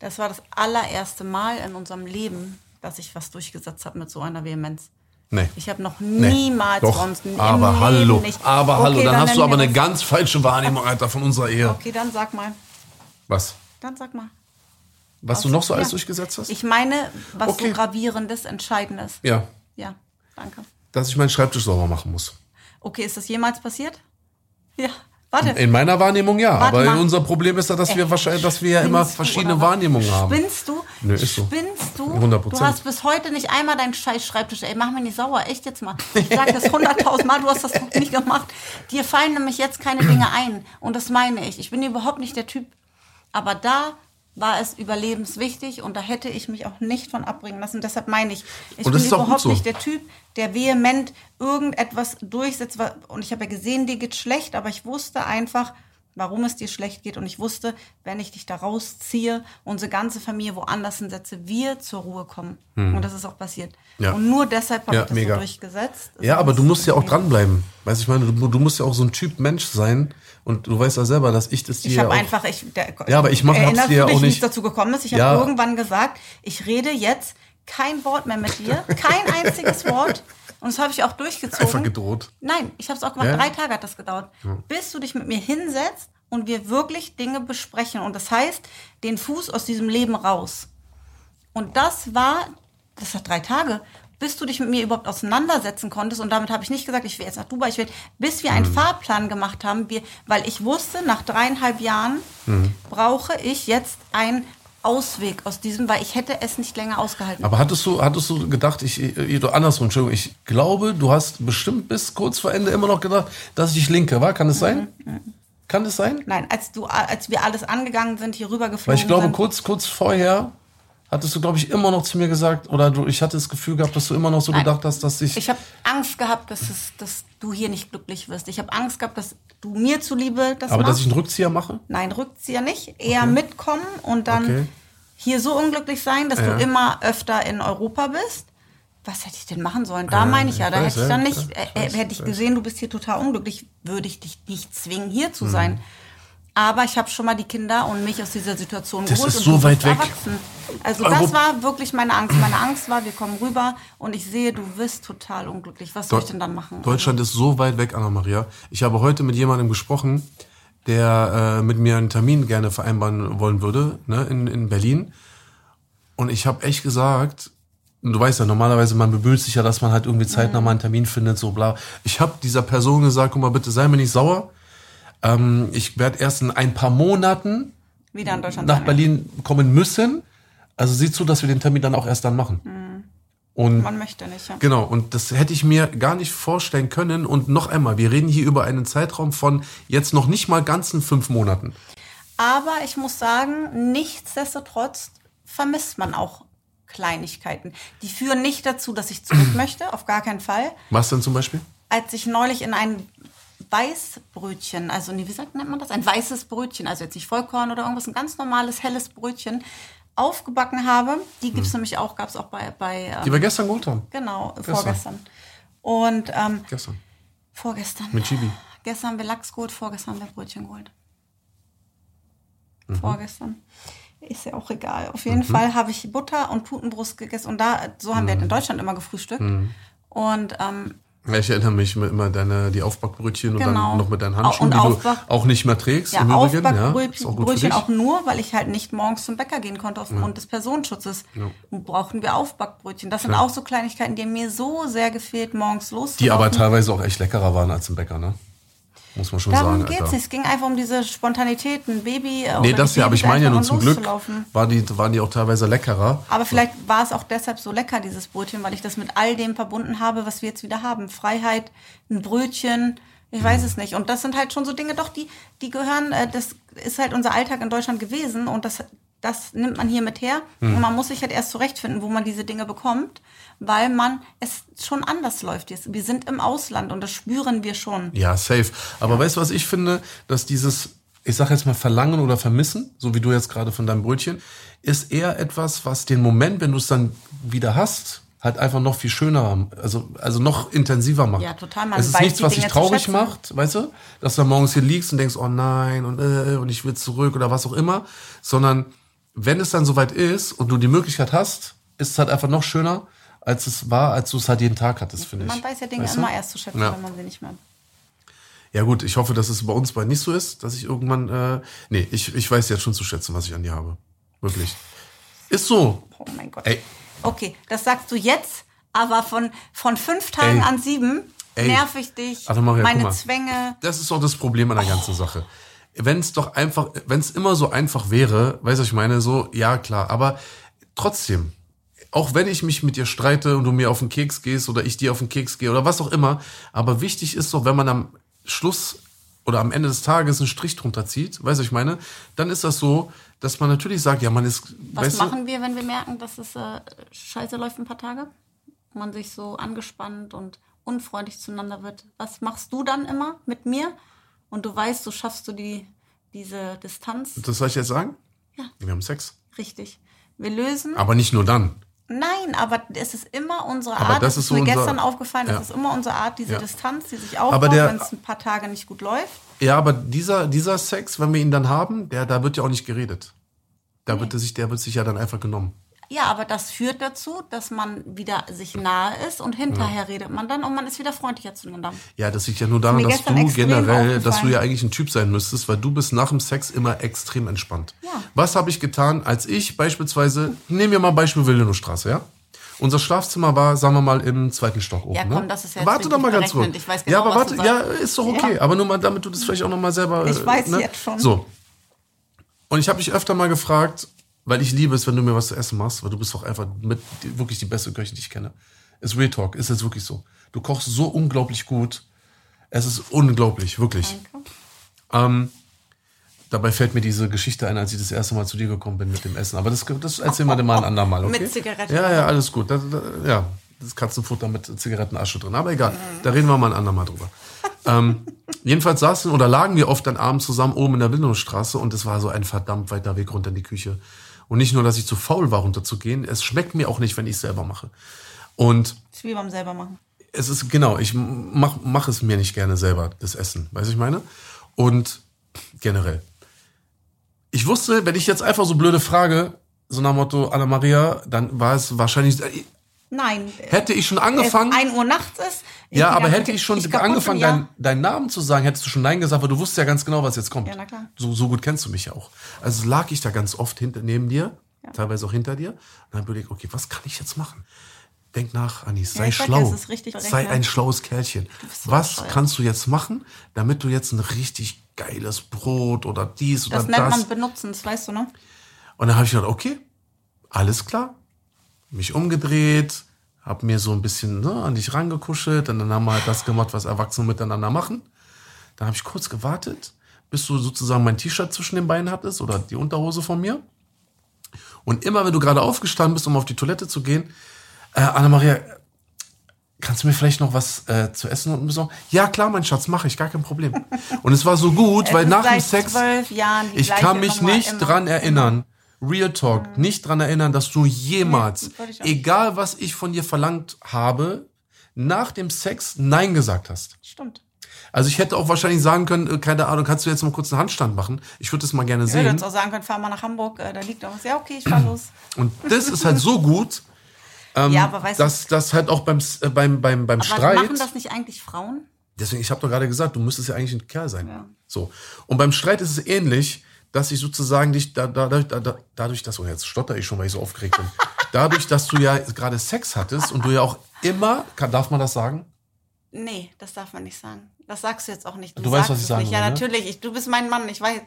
Das war das allererste Mal in unserem Leben, dass ich was durchgesetzt habe mit so einer Vehemenz. nee. Ich habe noch Nee, niemals doch, sonst aber hallo, nicht. aber hallo, Okay, dann, hast du aber eine ganz falsche Wahrnehmung, Alter, von unserer Ehe. Okay, dann sag mal. Was? Dann sag mal. Was du noch so alles ja. durchgesetzt hast? Ich meine, was Okay. so gravierendes, entscheidendes. ja, Ja, danke. dass ich meinen Schreibtisch sauber machen muss. Okay, ist das jemals passiert? Ja, warte. In meiner Wahrnehmung ja, Warte aber mal. unser Problem ist ja, dass wir Ey, wahrscheinlich, dass wir ja immer verschiedene? Wahrnehmungen haben. Spinnst du? Nö, ist so. Spinnst du? 100%. Du hast bis heute nicht einmal deinen scheiß Schreibtisch. Ey, mach mir nicht sauer. Echt jetzt mal. Ich sag das hunderttausend Mal, du hast das noch nicht gemacht. Dir fallen nämlich jetzt keine Dinge ein. Und das meine ich. Ich bin überhaupt nicht der Typ. Aber da war es überlebenswichtig und da hätte ich mich auch nicht von abbringen lassen. Deshalb meine ich, ich bin überhaupt so. nicht der Typ, der vehement irgendetwas durchsetzt. Und ich habe ja gesehen, dir geht schlecht, aber ich wusste einfach, warum es dir schlecht geht. Und ich wusste, wenn ich dich da rausziehe, unsere ganze Familie woanders hinsetze, wir zur Ruhe kommen. Und das ist auch passiert. Hm. Ja. Und nur deshalb habe Ja, ich das mega. so durchgesetzt. Ja, aber du musst ja auch dranbleiben. Weißt du, ich meine, du, du musst ja auch so ein Typ Mensch sein. Und du weißt ja selber, dass ich das dir Ich habe einfach, ich, der, Ja, aber ich mach- hab's erinnerst dir ja auch es nicht- dazu gekommen ist. Ich Ja. habe irgendwann gesagt, ich rede jetzt kein Wort mehr mit dir, kein einziges Wort. Und das habe ich auch durchgezogen. Einfach gedroht. Nein, ich habe es auch gemacht. Ja. Drei Tage hat das gedauert, bis du dich mit mir hinsetzt und wir wirklich Dinge besprechen. Und das heißt, den Fuß aus diesem Leben raus. Und das war, das hat drei Tage, bis du dich mit mir überhaupt auseinandersetzen konntest. Und damit habe ich nicht gesagt, ich will jetzt nach Dubai, ich will, bis wir einen Mhm. Fahrplan gemacht haben, wir, weil ich wusste, nach dreieinhalb Jahren Mhm. brauche ich jetzt ein Ausweg aus diesem, weil ich hätte es nicht länger ausgehalten. Aber hattest du, hattest du gedacht, ich, andersrum, Entschuldigung, ich glaube, du hast bestimmt bis kurz vor Ende immer noch gedacht, dass ich linke war. Kann es sein? Mhm, Kann es sein? Nein, als du, als wir alles angegangen sind, hier rüber Weil geflogen ich glaube, sind. kurz, kurz vorher hattest du, glaube ich, immer noch zu mir gesagt, oder du, ich hatte das Gefühl gehabt, dass du immer noch so Nein. gedacht hast, dass ich. Ich habe Angst gehabt, dass, es, dass du hier nicht glücklich wirst. Ich habe Angst gehabt, dass du mir zuliebe das aber dass machst. ich einen Rückzieher mache? Nein, Rückzieher nicht. Eher mitkommen und dann Okay. hier so unglücklich sein, dass Ja. du immer öfter in Europa bist. Was hätte ich denn machen sollen? Da meine ich ja, da ich weiß, hätte ich dann ja, nicht, ja, ich äh, weiß, hätte ich gesehen, du bist hier total unglücklich, würde ich dich nicht zwingen, hier Mhm. zu sein. Aber ich habe schon mal die Kinder und mich aus dieser Situation Das geholt ist und so weit bist weg. erwachsen. Also Europ- das war wirklich meine Angst. Meine Angst war, wir kommen rüber und ich sehe, du wirst total unglücklich. Was soll ich denn dann machen? Deutschland ist so weit weg, Anna-Maria. Ich habe heute mit jemandem gesprochen, der äh, mit mir einen Termin gerne vereinbaren wollen würde, ne, in, in Berlin. Und ich habe echt gesagt, du weißt ja, normalerweise man bemüht sich ja, dass man halt irgendwie zeitnah mal einen Termin findet, so bla. Ich habe dieser Person gesagt, guck mal, bitte sei mir nicht sauer. Ähm, ich werde erst in ein paar Monaten Wieder in Deutschland nach sein. Berlin kommen müssen. Also sieh zu, dass wir den Termin dann auch erst dann machen. Und Man möchte nicht, ja. Genau, und das hätte ich mir gar nicht vorstellen können. Und noch einmal, wir reden hier über einen Zeitraum von jetzt noch nicht mal ganzen fünf Monaten. Aber ich muss sagen, nichtsdestotrotz vermisst man auch Kleinigkeiten. Die führen nicht dazu, dass ich zurück möchte, auf gar keinen Fall. Was denn zum Beispiel? Als ich neulich in ein Weißbrötchen, also nee, wie sagt nennt man das? Ein weißes Brötchen, also jetzt nicht Vollkorn oder irgendwas, ein ganz normales helles Brötchen aufgebacken habe. Die gibt's nämlich auch, gab's auch bei, bei ähm, Die wir gestern geholt haben. genau, vorgestern. Und ähm, Gestern. vorgestern. Mit Chibi. Gestern haben wir Lachs geholt, vorgestern haben wir Brötchen geholt. Mhm. Vorgestern. Ist ja auch egal. Auf jeden Fall habe ich Butter und Putenbrust gegessen. Und da, so haben wir Mhm. in Deutschland immer gefrühstückt. Und ähm, ich erinnere mich immer deine, die Aufbackbrötchen und Genau. dann noch mit deinen Handschuhen, Und die du auch nicht mehr trägst. ja, im Übrigen. Ja, Aufbackbrötchen auch Brötchen auch nur, weil ich halt nicht morgens zum Bäcker gehen konnte aufgrund des Personenschutzes. Und brauchten wir Aufbackbrötchen. Das sind auch so Kleinigkeiten, die mir so sehr gefehlt, morgens loszulaufen. Die aber teilweise auch echt leckerer waren als im Bäcker, ne? Muss man schon Darum sagen. geht's Alter. nicht. Es ging einfach um diese Spontanität, ein Baby. Nee, das ja, aber ich meine ja nur zum Glück waren die, waren die auch teilweise leckerer. Aber vielleicht war es auch deshalb so lecker, dieses Brötchen, weil ich das mit all dem verbunden habe, was wir jetzt wieder haben. Freiheit, ein Brötchen, ich weiß es nicht. Und das sind halt schon so Dinge, doch, die, die gehören, äh, das ist halt unser Alltag in Deutschland gewesen und das, das nimmt man hier mit her. Und man muss sich halt erst zurechtfinden, wo man diese Dinge bekommt, weil man es schon anders läuft jetzt. Wir sind im Ausland und das spüren wir schon. Ja, safe. Aber weißt du, was ich finde? Dass dieses, ich sag jetzt mal Verlangen oder Vermissen, so wie du jetzt gerade von deinem Brötchen, ist eher etwas, was den Moment, wenn du es dann wieder hast, halt einfach noch viel schöner, also, also noch intensiver macht. Ja, total. Man es ist nichts, was dich traurig macht, weißt du? Dass du dann morgens hier liegst und denkst, oh nein, und, äh, und ich will zurück oder was auch immer, sondern wenn es dann soweit ist und du die Möglichkeit hast, ist es halt einfach noch schöner, als es war, als du es halt jeden Tag hattest, finde ich. Man weiß ja Dinge Weißt du? immer erst zu schätzen, Ja. wenn man sie nicht mehr. Ja gut, ich hoffe, dass es bei uns beiden nicht so ist, dass ich irgendwann, äh, nee, ich, ich weiß jetzt schon zu schätzen, was ich an dir habe. Wirklich. Ist so. Oh mein Gott. Ey. Okay, das sagst du jetzt, aber von, von fünf Tagen Ey. an sieben Ey. nerv ich dich, Also Maria, meine. Zwänge. Das ist auch das Problem an der ganzen Sache. Wenn es doch einfach, wenn es immer so einfach wäre, weißt du, ich meine, so, ja klar, aber trotzdem, auch wenn ich mich mit dir streite und du mir auf den Keks gehst oder ich dir auf den Keks gehe oder was auch immer, aber wichtig ist doch, wenn man am Schluss oder am Ende des Tages einen Strich drunter zieht, weißt du, ich meine, dann ist das so, dass man natürlich sagt, ja, man ist, Was machen wir, wenn wir merken, dass es äh, scheiße läuft ein paar Tage? Man sich so angespannt und unfreundlich zueinander wird. Was machst du dann immer mit mir? Und du weißt, so schaffst du die, diese Distanz. das soll ich jetzt sagen? Ja. Wir haben Sex. Richtig. Wir lösen. Aber nicht nur dann. Nein, aber es ist immer unsere Aber Art. das das ist ist mir so unser- gestern aufgefallen. Ja. Es ist immer unsere Art, diese Ja. Distanz, die sich aufbaut, wenn es ein paar Tage nicht gut läuft. Ja, aber dieser, dieser Sex, wenn wir ihn dann haben, der, da wird ja auch nicht geredet. Da wird er sich, der wird sich ja dann einfach genommen. Ja, aber das führt dazu, dass man wieder sich nahe ist und hinterher redet man dann und man ist wieder freundlicher zueinander. Ja, das liegt ja nur daran, dass du generell, dass du ja eigentlich ein Typ sein müsstest, weil du bist nach dem Sex immer extrem entspannt. Ja. Was habe ich getan, als ich beispielsweise, nehmen wir mal Beispiel Wilhelmstraße, ja? Unser Schlafzimmer war, sagen wir mal, im zweiten Stock oben. Ja, komm, ne? das ist ja jetzt Warte doch mal ganz kurz. weiß ja, genau, aber warte, ja, ist doch okay. Aber nur mal, damit du das vielleicht auch noch mal selber. Ich weiß ne? jetzt schon. So. Und ich habe mich öfter mal gefragt, weil ich liebe es, wenn du mir was zu essen machst, weil du bist auch einfach mit wirklich die beste Köchin, die ich kenne. Ist Real Talk, ist jetzt wirklich so. Du kochst so unglaublich gut. Es ist unglaublich, wirklich. Ähm, dabei fällt mir diese Geschichte ein, als ich das erste Mal zu dir gekommen bin mit dem Essen. Aber das, das erzählen wir dir mal ein andermal, okay? Mit Zigaretten. Ja, ja, alles gut. Das, das, ja, das Katzenfutter mit Zigarettenasche drin. Aber egal, da reden wir mal ein andermal drüber. ähm, jedenfalls saßen oder lagen wir oft dann abends zusammen oben in der Wilhelmstraße und es war so ein verdammt weiter Weg runter in die Küche. Und nicht nur, dass ich zu faul war, runterzugehen, es schmeckt mir auch nicht, wenn ich es selber mache. Und Das ist wie beim selber machen. es ist genau, ich mach, mach es mir nicht gerne selber, das Essen, weißt du, ich meine? Und generell. Ich wusste, wenn ich jetzt einfach so blöde frage, so nach dem Motto Anna Maria, dann war es wahrscheinlich, Nein. hätte ich schon angefangen, 1 Uhr nachts ist. ich ja, aber hätte ich schon bin, angefangen, ja. deinen deinen Namen zu sagen, hättest du schon Nein gesagt, weil du wusstest ja ganz genau, was jetzt kommt. Ja, na klar. So, so gut kennst du mich ja auch. Also lag ich da ganz oft hinter, neben dir, teilweise auch hinter dir, und dann überlegt, okay, was kann ich jetzt machen? Denk nach, Anis, sei ich ja, schlau. ist richtig sei ein schlaues Kerlchen. Was bescheuert. kannst du jetzt machen, damit du jetzt ein richtig geiles Brot oder dies oder Das das. nennt man benutzen, das weißt du, ne? Und dann habe ich gedacht, okay, alles klar. Mich umgedreht, hab mir so ein bisschen ne, an dich rangekuschelt und dann haben wir halt das gemacht, was Erwachsene miteinander machen. Dann habe ich kurz gewartet, bis du sozusagen mein T-Shirt zwischen den Beinen hattest oder die Unterhose von mir. Und immer, wenn du gerade aufgestanden bist, um auf die Toilette zu gehen, äh, Anna-Maria, kannst du mir vielleicht noch was äh, zu essen und besorgen? Ja, klar, mein Schatz, mache ich, gar kein Problem. Und es war so gut, weil nach dem Sex, ich kann mich nicht immer, dran erinnern, Real Talk, nicht dran erinnern, dass du jemals, auch egal was ich von dir verlangt habe, nach dem Sex Nein gesagt hast. Stimmt. Also ich hätte auch wahrscheinlich sagen können, äh, keine Ahnung, kannst du jetzt mal kurz einen Handstand machen? Ich würde das mal gerne Ich würde sehen. jetzt auch sagen können, fahr mal nach Hamburg, äh, da liegt noch was. Ja, okay, ich fahr los. Und das ist halt so gut, ähm, Ja, aber weißt du- dass das halt auch beim, äh, beim, beim, beim Aber Streit. machen das nicht eigentlich Frauen? Deswegen, ich habe doch gerade gesagt, du müsstest ja eigentlich ein Kerl sein. Ja. So. Und beim Streit ist es ähnlich, dass ich sozusagen dich, da, da, da, da, dadurch, dass, oh, jetzt stotter ich schon, weil ich so aufgeregt bin. dadurch, dass du ja gerade Sex hattest und du ja auch immer, kann, darf man das sagen? Nee, das darf man nicht sagen. Das sagst du jetzt auch nicht. Du weißt, sagst was ich sagen will, Ja, ne? natürlich. Ich, du bist mein Mann. Ich weiß,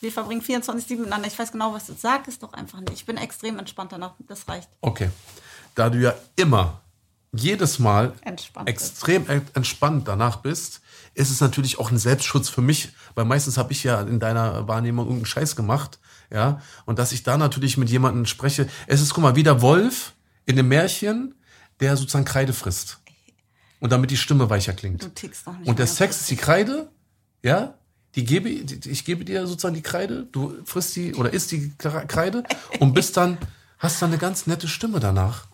wir verbringen 24-7 miteinander. Ich weiß genau, was du sagst. Es doch einfach nicht. Ich bin extrem entspannt danach. Das reicht. Okay. Da du ja immer, jedes Mal Entspannt extrem e- entspannt danach bist, ist es natürlich auch ein Selbstschutz für mich, weil meistens habe ich ja in deiner Wahrnehmung irgendeinen Scheiß gemacht, ja, und dass ich da natürlich mit jemandem spreche. Es ist, guck mal, wie der Wolf in dem Märchen, der sozusagen Kreide frisst. Und damit die Stimme weicher klingt. Du tickst noch nicht Und der. Sex ist die Kreide, ja, die gebe, ich gebe dir sozusagen die Kreide, du frisst die oder isst die Kre- Kreide und bist dann, hast dann eine ganz nette Stimme danach.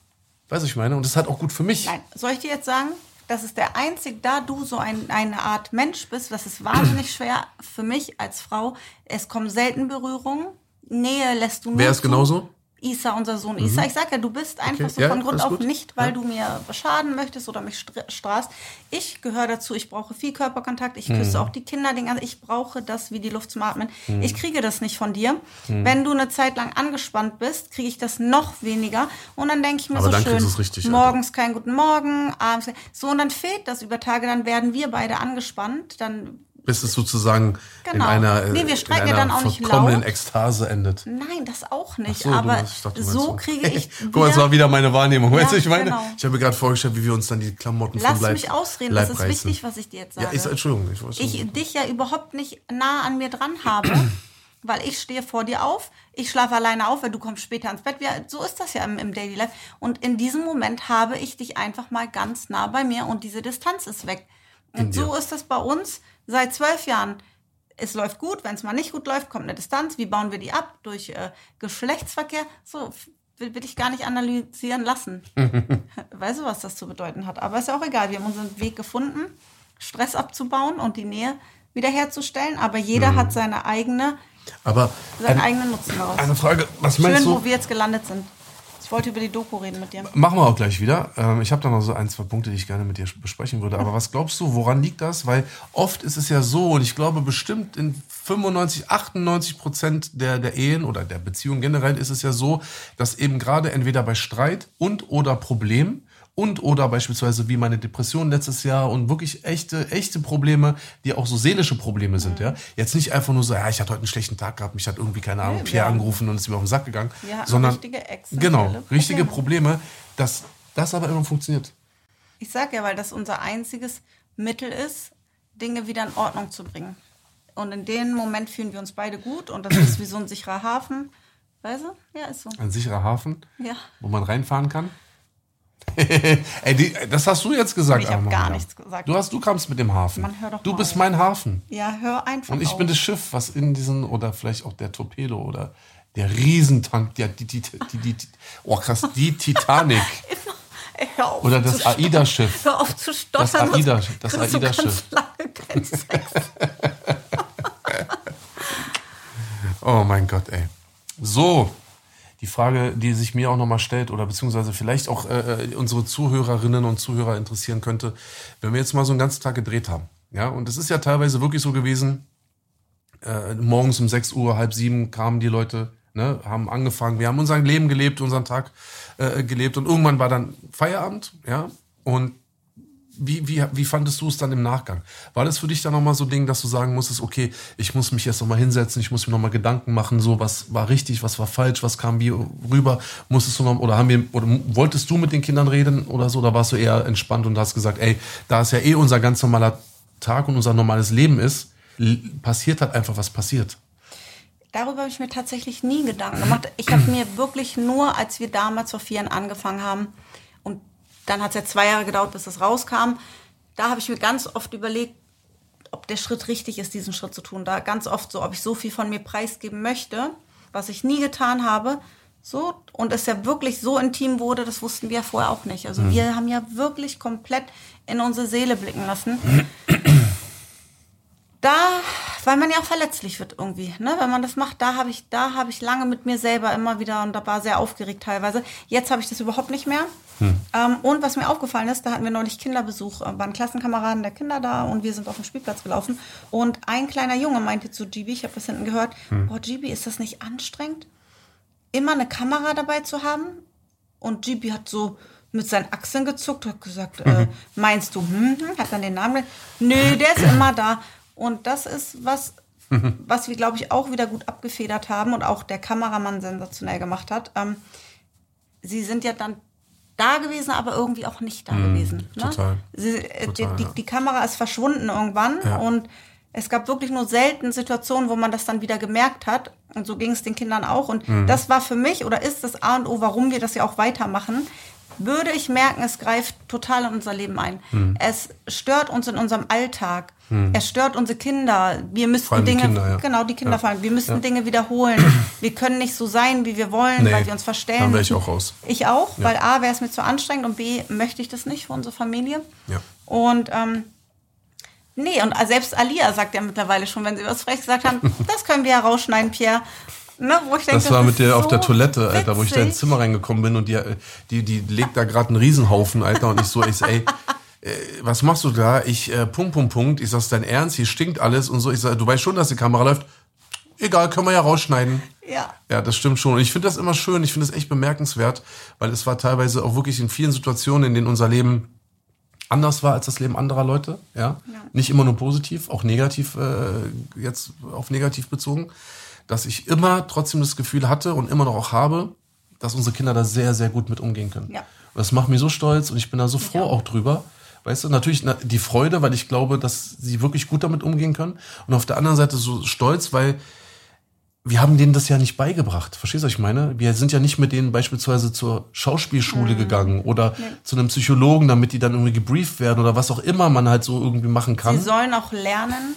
Weißt du, ich meine? Und das ist halt auch gut für mich. Nein, soll ich dir jetzt sagen, das ist der einzige, da du so ein, eine Art Mensch bist, das ist wahnsinnig schwer für mich als Frau. Es kommen selten Berührungen. Nähe lässt du nur Wer ist genauso? Isa, unser Sohn Isa. Ich sag ja, du bist einfach Okay. so Ja, von Grund auf gut. nicht, weil Ja. du mir schaden möchtest oder mich stra- strahlst. Ich gehöre dazu, ich brauche viel Körperkontakt, ich küsse Mhm. auch die Kinder, den ganzen, ich brauche das wie die Luft zum Atmen. Ich kriege das nicht von dir. Mhm. Wenn du eine Zeit lang angespannt bist, kriege ich das noch weniger. Und dann denke ich mir Aber so dann schön, richtig, morgens keinen guten Morgen, abends so und dann fehlt das über Tage, dann werden wir beide angespannt, dann Bis es sozusagen in Genau. einer, äh, Nee, wir in ja einer dann auch vollkommenen. Ekstase endet. Nein, das auch nicht. So, aber meinst- dachte, so kriege ich. Guck mal, das war wieder meine Wahrnehmung. weißt du, ich meine? genau. Ich habe mir gerade vorgestellt, wie wir uns dann die Klamotten Lass vom Leib mich ausreden, Leib das ist reißen. wichtig, was ich dir jetzt sage. Ja, ist, Entschuldigung. Ich, wollte- ich dich ja überhaupt nicht nah an mir dran habe, weil ich stehe vor dir auf, ich schlafe alleine auf, weil du kommst später ins Bett. Wir, so ist das ja im, im Daily Life. Und in diesem Moment habe ich dich einfach mal ganz nah bei mir und diese Distanz ist weg. Und so ist das bei uns seit zwölf Jahren. Es läuft gut, wenn es mal nicht gut läuft, kommt eine Distanz. Wie bauen wir die ab? Durch äh, Geschlechtsverkehr? So, will, will ich gar nicht analysieren lassen. Weißt du, was das zu bedeuten hat? Aber ist ja auch egal. Wir haben unseren Weg gefunden, Stress abzubauen und die Nähe wiederherzustellen. Aber jeder hat seine eigene, Aber seinen eine, eigenen Nutzen daraus. eine Frage, was meinst Schön, du? wo wir jetzt gelandet sind. Ich wollte über die Doku reden mit dir. Machen wir auch gleich wieder. Ähm, ich habe da noch so ein, zwei Punkte, die ich gerne mit dir besprechen würde. Aber was glaubst du, woran liegt das? Weil oft ist es ja so, und ich glaube bestimmt in 95, 98 Prozent der, der Ehen oder der Beziehungen generell ist es ja so, dass eben gerade entweder bei Streit und oder Problem und oder beispielsweise wie meine Depression letztes Jahr und wirklich echte, echte Probleme, die auch so seelische Probleme sind, mhm. ja. Jetzt nicht einfach nur so, ja, ich hatte heute einen schlechten Tag gehabt, mich hat irgendwie, keine Ahnung, Pierre ja. angerufen und ist mir auf den Sack gegangen, ja, sondern, richtige genau, Probleme. richtige Probleme, dass das aber immer funktioniert. Ich sag ja, weil das unser einziges Mittel ist, Dinge wieder in Ordnung zu bringen. Und in dem Moment fühlen wir uns beide gut und das ist wie so ein sicherer Hafen. Weißt du? Ja, ist so. Ein sicherer Hafen? Ja. Wo man reinfahren kann? Ey, die, das hast du jetzt gesagt. Ich habe gar nichts gesagt. Du, hast, du kamst mit dem Hafen. Man hört doch du bist mein Hafen. Ja, hör einfach Und ich auf. bin das Schiff, was in diesen, oder vielleicht auch der Torpedo oder der Riesentank, der, die, die, die, die, oh krass, die Titanic. Hör auf oder das AIDA-Schiff. Hör auf zu stottern. Das AIDA-Schiff. Das AIDA-Schiff. oh mein Gott, ey. So, die Frage, die sich mir auch nochmal stellt oder beziehungsweise vielleicht auch äh, äh, unsere Zuhörerinnen und Zuhörer interessieren könnte, wenn wir jetzt mal so einen ganzen Tag gedreht haben. Ja, und es ist ja teilweise wirklich so gewesen, äh, morgens um 6 Uhr, halb sieben kamen die Leute, ne, haben angefangen, wir haben unser Leben gelebt, unseren Tag äh, gelebt und irgendwann war dann Feierabend, ja, und wie, wie, wie fandest du es dann im Nachgang? War das für dich dann nochmal so ein Ding, dass du sagen musstest, okay, ich muss mich jetzt nochmal hinsetzen, ich muss mir nochmal Gedanken machen, so was war richtig, was war falsch, was kam wie rüber? Musstest du noch, oder haben wir, oder wolltest du mit den Kindern reden oder so, oder warst du eher entspannt und hast gesagt, ey, da es ja eh unser ganz normaler Tag und unser normales Leben ist, passiert halt einfach, was passiert? Darüber habe ich mir tatsächlich nie Gedanken gemacht. Ich habe mir wirklich nur, als wir damals vor vier Jahren angefangen haben, dann hat es ja zwei Jahre gedauert, bis das rauskam. Da habe ich mir ganz oft überlegt, ob der Schritt richtig ist, diesen Schritt zu tun. Da ganz oft so, ob ich so viel von mir preisgeben möchte, was ich nie getan habe. So, und es ja wirklich so intim wurde, das wussten wir ja vorher auch nicht. Also mhm. wir haben ja wirklich komplett in unsere Seele blicken lassen. da, weil man ja auch verletzlich wird irgendwie, ne? Wenn man das macht, da habe ich, da habe ich lange mit mir selber immer wieder und da war sehr aufgeregt teilweise. Jetzt habe ich das überhaupt nicht mehr. Hm. Ähm, und was mir aufgefallen ist, da hatten wir neulich Kinderbesuch, äh, waren Klassenkameraden der Kinder da und wir sind auf dem Spielplatz gelaufen und ein kleiner Junge meinte zu Gibi, ich habe das hinten gehört, hm. boah Gibi, ist das nicht anstrengend, immer eine Kamera dabei zu haben? Und Gibi hat so mit seinen Achseln gezuckt, hat gesagt, äh, mhm. meinst du, hm, hm, hat dann den Namen, nö, der ist immer da. Und das ist was, was wir, glaube ich, auch wieder gut abgefedert haben und auch der Kameramann sensationell gemacht hat. Ähm, sie sind ja dann da gewesen, aber irgendwie auch nicht da mm, gewesen. Ne? Total. Sie, äh, total die, ja. die, Kamera ist verschwunden irgendwann ja. und es gab wirklich nur selten Situationen, wo man das dann wieder gemerkt hat. Und so ging es den Kindern auch. Und mm. das war für mich oder ist das A und O, warum wir das ja auch weitermachen würde ich merken, es greift total in unser Leben ein. Hm. Es stört uns in unserem Alltag. Hm. Es stört unsere Kinder. Wir müssten Dinge, Kinder, ja. genau, die Kinder ja. fallen. Wir müssen ja. Dinge wiederholen. Wir können nicht so sein, wie wir wollen, nee, weil wir uns verstellen. Dann wäre ich auch raus. Ich auch, weil A, wäre es mir zu anstrengend und B, möchte ich das nicht für unsere Familie. Ja. Und, ähm, Nee, und selbst Alia sagt ja mittlerweile schon, wenn sie was frech gesagt haben, das können wir ja rausschneiden, Pierre. Ne, wo ich denke, das war das mit dir so auf der Toilette, Alter, wo ich da ins Zimmer reingekommen bin und die, die, die legt da gerade einen Riesenhaufen, Alter, und ich so, ich so, ey, äh, was machst du da? Ich, äh, Punkt, Punkt, Punkt. Ich sag's dein Ernst, hier stinkt alles und so. Ich sag, du weißt schon, dass die Kamera läuft. Egal, können wir ja rausschneiden. Ja. Ja, das stimmt schon. Und ich finde das immer schön, ich finde das echt bemerkenswert, weil es war teilweise auch wirklich in vielen Situationen, in denen unser Leben anders war als das Leben anderer Leute. Ja. ja. Nicht immer nur positiv, auch negativ, äh, jetzt auf negativ bezogen dass ich immer trotzdem das Gefühl hatte und immer noch auch habe, dass unsere Kinder da sehr, sehr gut mit umgehen können. Ja. Und das macht mich so stolz und ich bin da so froh ja. auch drüber. Weißt du, natürlich die Freude, weil ich glaube, dass sie wirklich gut damit umgehen können. Und auf der anderen Seite so stolz, weil wir haben denen das ja nicht beigebracht. Verstehst du, was ich meine? Wir sind ja nicht mit denen beispielsweise zur Schauspielschule mhm. gegangen oder nee. zu einem Psychologen, damit die dann irgendwie gebrieft werden oder was auch immer man halt so irgendwie machen kann. Sie sollen auch lernen,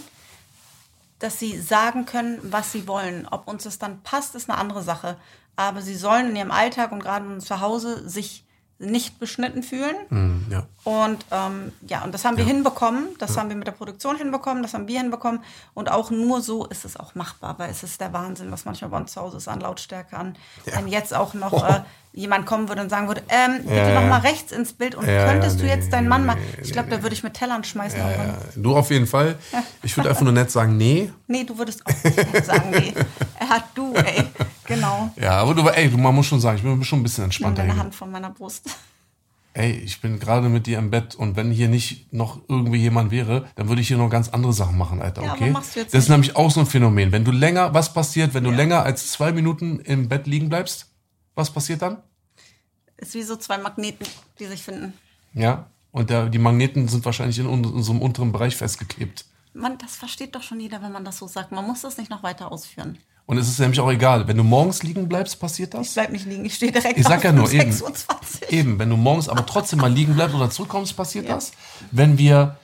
dass sie sagen können, was sie wollen. Ob uns das dann passt, ist eine andere Sache. Aber sie sollen in ihrem Alltag und gerade zu Hause sich nicht beschnitten fühlen. Mm, ja. Und ähm, ja, und das haben wir hinbekommen. Das ja. haben wir mit der Produktion hinbekommen, das haben wir hinbekommen. Und auch nur so ist es auch machbar, weil es ist der Wahnsinn, was manchmal bei uns zu Hause ist an Lautstärke, an ja. wenn jetzt auch noch oh. äh, jemand kommen würde und sagen würde, ähm, bitte ja. noch mal rechts ins Bild und könntest nee, du jetzt deinen Mann nee, mal. Ich glaube, nee, da würde ich mit Tellern schmeißen. Ja, Du auf jeden Fall. Ich würde einfach nur nett sagen, nee. Nee, du würdest auch nicht sagen, nee. Er hat du, ey. Genau. Ja, aber du, ey, man muss schon sagen, ich bin schon ein bisschen entspannter. Nimm deine Hand von meiner Brust. ey, ich bin gerade mit dir im Bett und wenn hier nicht noch irgendwie jemand wäre, dann würde ich hier noch ganz andere Sachen machen, Alter, Ja, aber okay? machst du jetzt das ist nicht. nämlich auch so ein Phänomen. Wenn du länger, was passiert, wenn du Ja. länger als zwei Minuten im Bett liegen bleibst? Was passiert dann? Ist wie so zwei Magneten, die sich finden. Ja? Und der, die Magneten sind wahrscheinlich in un- unserem unteren Bereich festgeklebt. Man, das versteht doch schon jeder, wenn man das so sagt. Man muss das nicht noch weiter ausführen. Und es ist nämlich auch egal, wenn du morgens liegen bleibst, passiert Ich das? bleib nicht liegen, ich stehe direkt Ich sag ja nur, um eben. 6.20 Uhr. Eben, wenn du morgens aber trotzdem mal liegen bleibst oder zurückkommst, passiert Ja. das. Wenn wir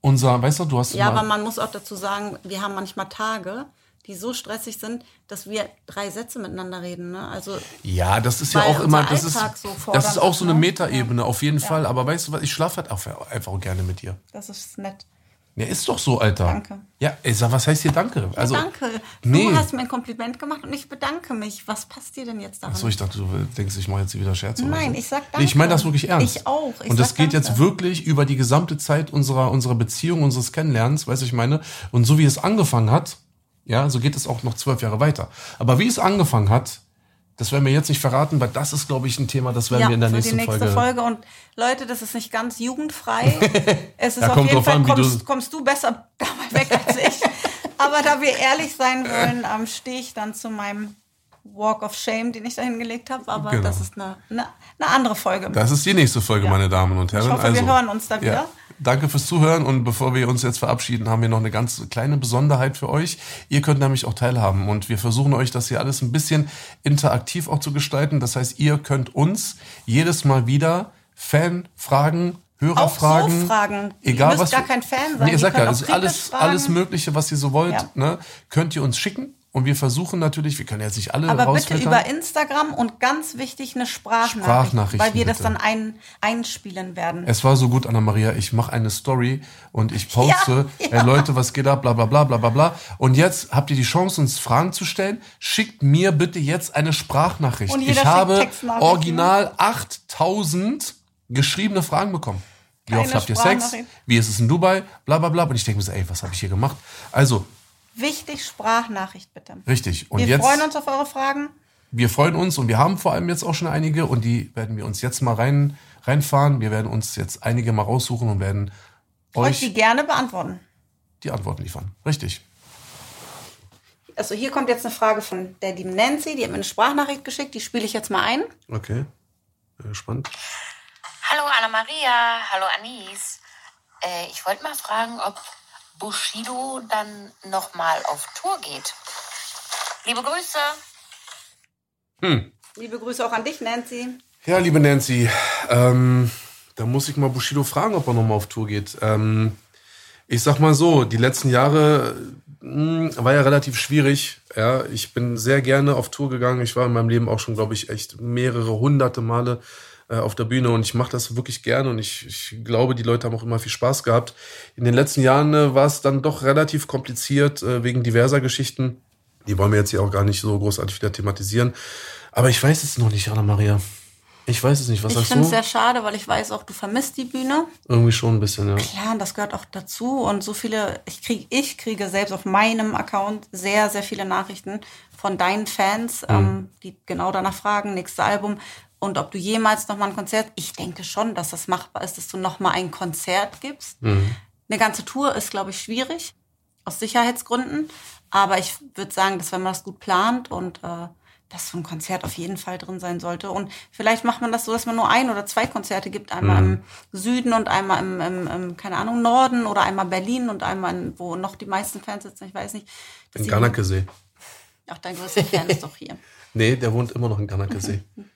unser, weißt du, du hast Ja, aber man muss auch dazu sagen, wir haben manchmal Tage, die so stressig sind, dass wir drei Sätze miteinander reden. Ne? Also Ja, das ist ja auch immer, das ist, Alltag so das ist auch ist, so eine ne? Metaebene, auf jeden Fall. Aber weißt du was, ich schlafe halt auch einfach gerne mit dir. das ist nett. Ja, ist doch so, Alter. Danke. Ja, ich sag, was heißt hier Danke? Also, Danke. nee. Du hast mir ein Kompliment gemacht und ich bedanke mich. Was passt dir denn jetzt daran? Achso, ich dachte, du denkst, ich mache jetzt wieder Scherze. Nein, so. ich sag Nee, ich meine danke. das wirklich ernst. Ich auch. Ich und das geht danke. jetzt wirklich über die gesamte Zeit unserer, unserer Beziehung, unseres Kennenlernens, weißt du, ich meine. Und so wie es angefangen hat, ja, so geht es auch noch zwölf Jahre weiter. Aber wie es angefangen hat, das werden wir jetzt nicht verraten, weil das ist, glaube ich, ein Thema, das werden ja, wir in der für nächsten, die nächste Folge. Folge. Und Leute, das ist nicht ganz jugendfrei. Es ist Ja, auf jeden Fall, an, wie du- kommst, kommst du besser dabei weg als ich. Aber da wir ehrlich sein wollen, ähm, stehe ich dann zu meinem Walk of Shame, den ich da hingelegt habe. Aber Genau. das ist eine, eine, eine andere Folge. Das ist die nächste Folge, meine Damen und Herren. hoffe, wir hören uns da wieder. Danke fürs Zuhören und bevor wir uns jetzt verabschieden, haben wir noch eine ganz kleine Besonderheit für euch. Ihr könnt nämlich auch teilhaben und wir versuchen euch das hier alles ein bisschen interaktiv auch zu gestalten. Das heißt, ihr könnt uns jedes Mal wieder Fanfragen, Hörerfragen, Auch so Fragen. Ihr egal müsst was. gar kein Fan sein. Nee, Ihr ich sag ja, also alles, alles Mögliche, was ihr so wollt, Ja. ne, könnt ihr uns schicken. Und wir versuchen natürlich, wir können jetzt nicht alle Aber bitte über Instagram und ganz wichtig eine Sprachnachricht, Sprachnachrichten, weil wir das bitte. dann ein, einspielen werden. Es war so gut, Anna-Maria, ich mache eine Story und ich poste, Ja, ja. Hey Leute, was geht ab, bla bla bla bla bla bla. Und jetzt habt ihr die Chance, uns Fragen zu stellen. Schickt mir bitte jetzt eine Sprachnachricht. Und Ich habe original 8000 geschriebene Fragen bekommen. Wie oft habt ihr Sex? Sprachnachricht. Wie ist es in Dubai? Bla bla bla. Und ich denke mir so, ey, was habe ich hier gemacht? Also, Wichtig, Sprachnachricht bitte. richtig. Und wir jetzt, freuen uns auf eure Fragen. wir freuen uns und wir haben vor allem jetzt auch schon einige und die werden wir uns jetzt mal rein, reinfahren. Wir werden uns jetzt einige mal raussuchen und werden Euch euch die gerne beantworten. die Antworten liefern. Richtig. Also hier kommt jetzt eine Frage von der lieben Nancy, die hat mir eine Sprachnachricht geschickt, die spiele ich jetzt mal ein. Okay. Spannend. Hallo Anna-Maria, hallo Anis. Äh, ich wollte mal fragen, ob Bushido dann nochmal auf Tour geht. Liebe Grüße. Liebe Grüße auch an dich, Nancy. Ja, liebe Nancy, ähm, da muss ich mal Bushido fragen, ob er nochmal auf Tour geht. Ähm, ich sag mal so, die letzten Jahre mh, war ja relativ schwierig. Ja, ich bin sehr gerne auf Tour gegangen. Ich war in meinem Leben auch schon, glaube ich, echt mehrere hunderte Male äh, auf der Bühne und ich mache das wirklich gerne und ich, ich glaube, die Leute haben auch immer viel Spaß gehabt. In den letzten Jahren äh, war es dann doch relativ kompliziert äh, wegen diverser Geschichten. Die wollen wir jetzt hier auch gar nicht so großartig wieder thematisieren. Aber ich weiß es noch nicht, Anna-Maria. Ich weiß es nicht. Was Ich sagst finde es du? sehr schade, weil ich weiß auch, du vermisst die Bühne. Irgendwie schon ein bisschen, ja. Klar, und das gehört auch dazu. Und so viele, ich kriege, ich kriege selbst auf meinem Account sehr, sehr viele Nachrichten von deinen Fans, ähm, die genau danach fragen, nächstes Album. Und ob du jemals nochmal ein Konzert, ich denke schon, dass das machbar ist, dass du nochmal ein Konzert gibst. Eine ganze Tour ist, glaube ich, schwierig, aus Sicherheitsgründen. Aber ich würde sagen, dass wenn man das gut plant und äh, dass so ein Konzert auf jeden Fall drin sein sollte. Und vielleicht macht man das so, dass man nur ein oder zwei Konzerte gibt. Einmal Mhm. im Süden und einmal im, im, im, keine Ahnung, Norden oder einmal Berlin und einmal, in, wo noch die meisten Fans sitzen, ich weiß nicht. In Ganakesee. Auch dein größter Fan ist doch hier. Nee, der wohnt immer noch in Ganakesee.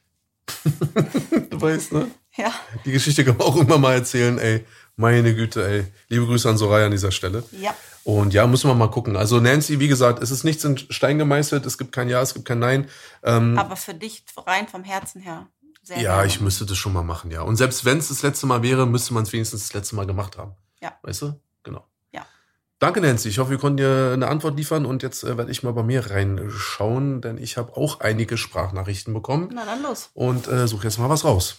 du weißt, ne? Ja. Die Geschichte kann man auch immer mal erzählen, ey. Meine Güte, ey. Liebe Grüße an Soraya an dieser Stelle. Ja. Und ja, müssen wir mal gucken. Also Nancy, wie gesagt, es ist nichts in Stein gemeißelt. Es gibt kein Ja, es gibt kein Nein. Ähm, Aber für dich rein vom Herzen her. Sehr ja, gerne. ich müsste das schon mal machen, ja. Und selbst wenn es das letzte Mal wäre, müsste man es wenigstens das letzte Mal gemacht haben. Ja. Weißt du? Genau. Danke, Nancy. Ich hoffe, wir konnten dir eine Antwort liefern und jetzt äh, werde ich mal bei mir reinschauen, denn ich habe auch einige Sprachnachrichten bekommen Na dann los. und äh, suche jetzt mal was raus.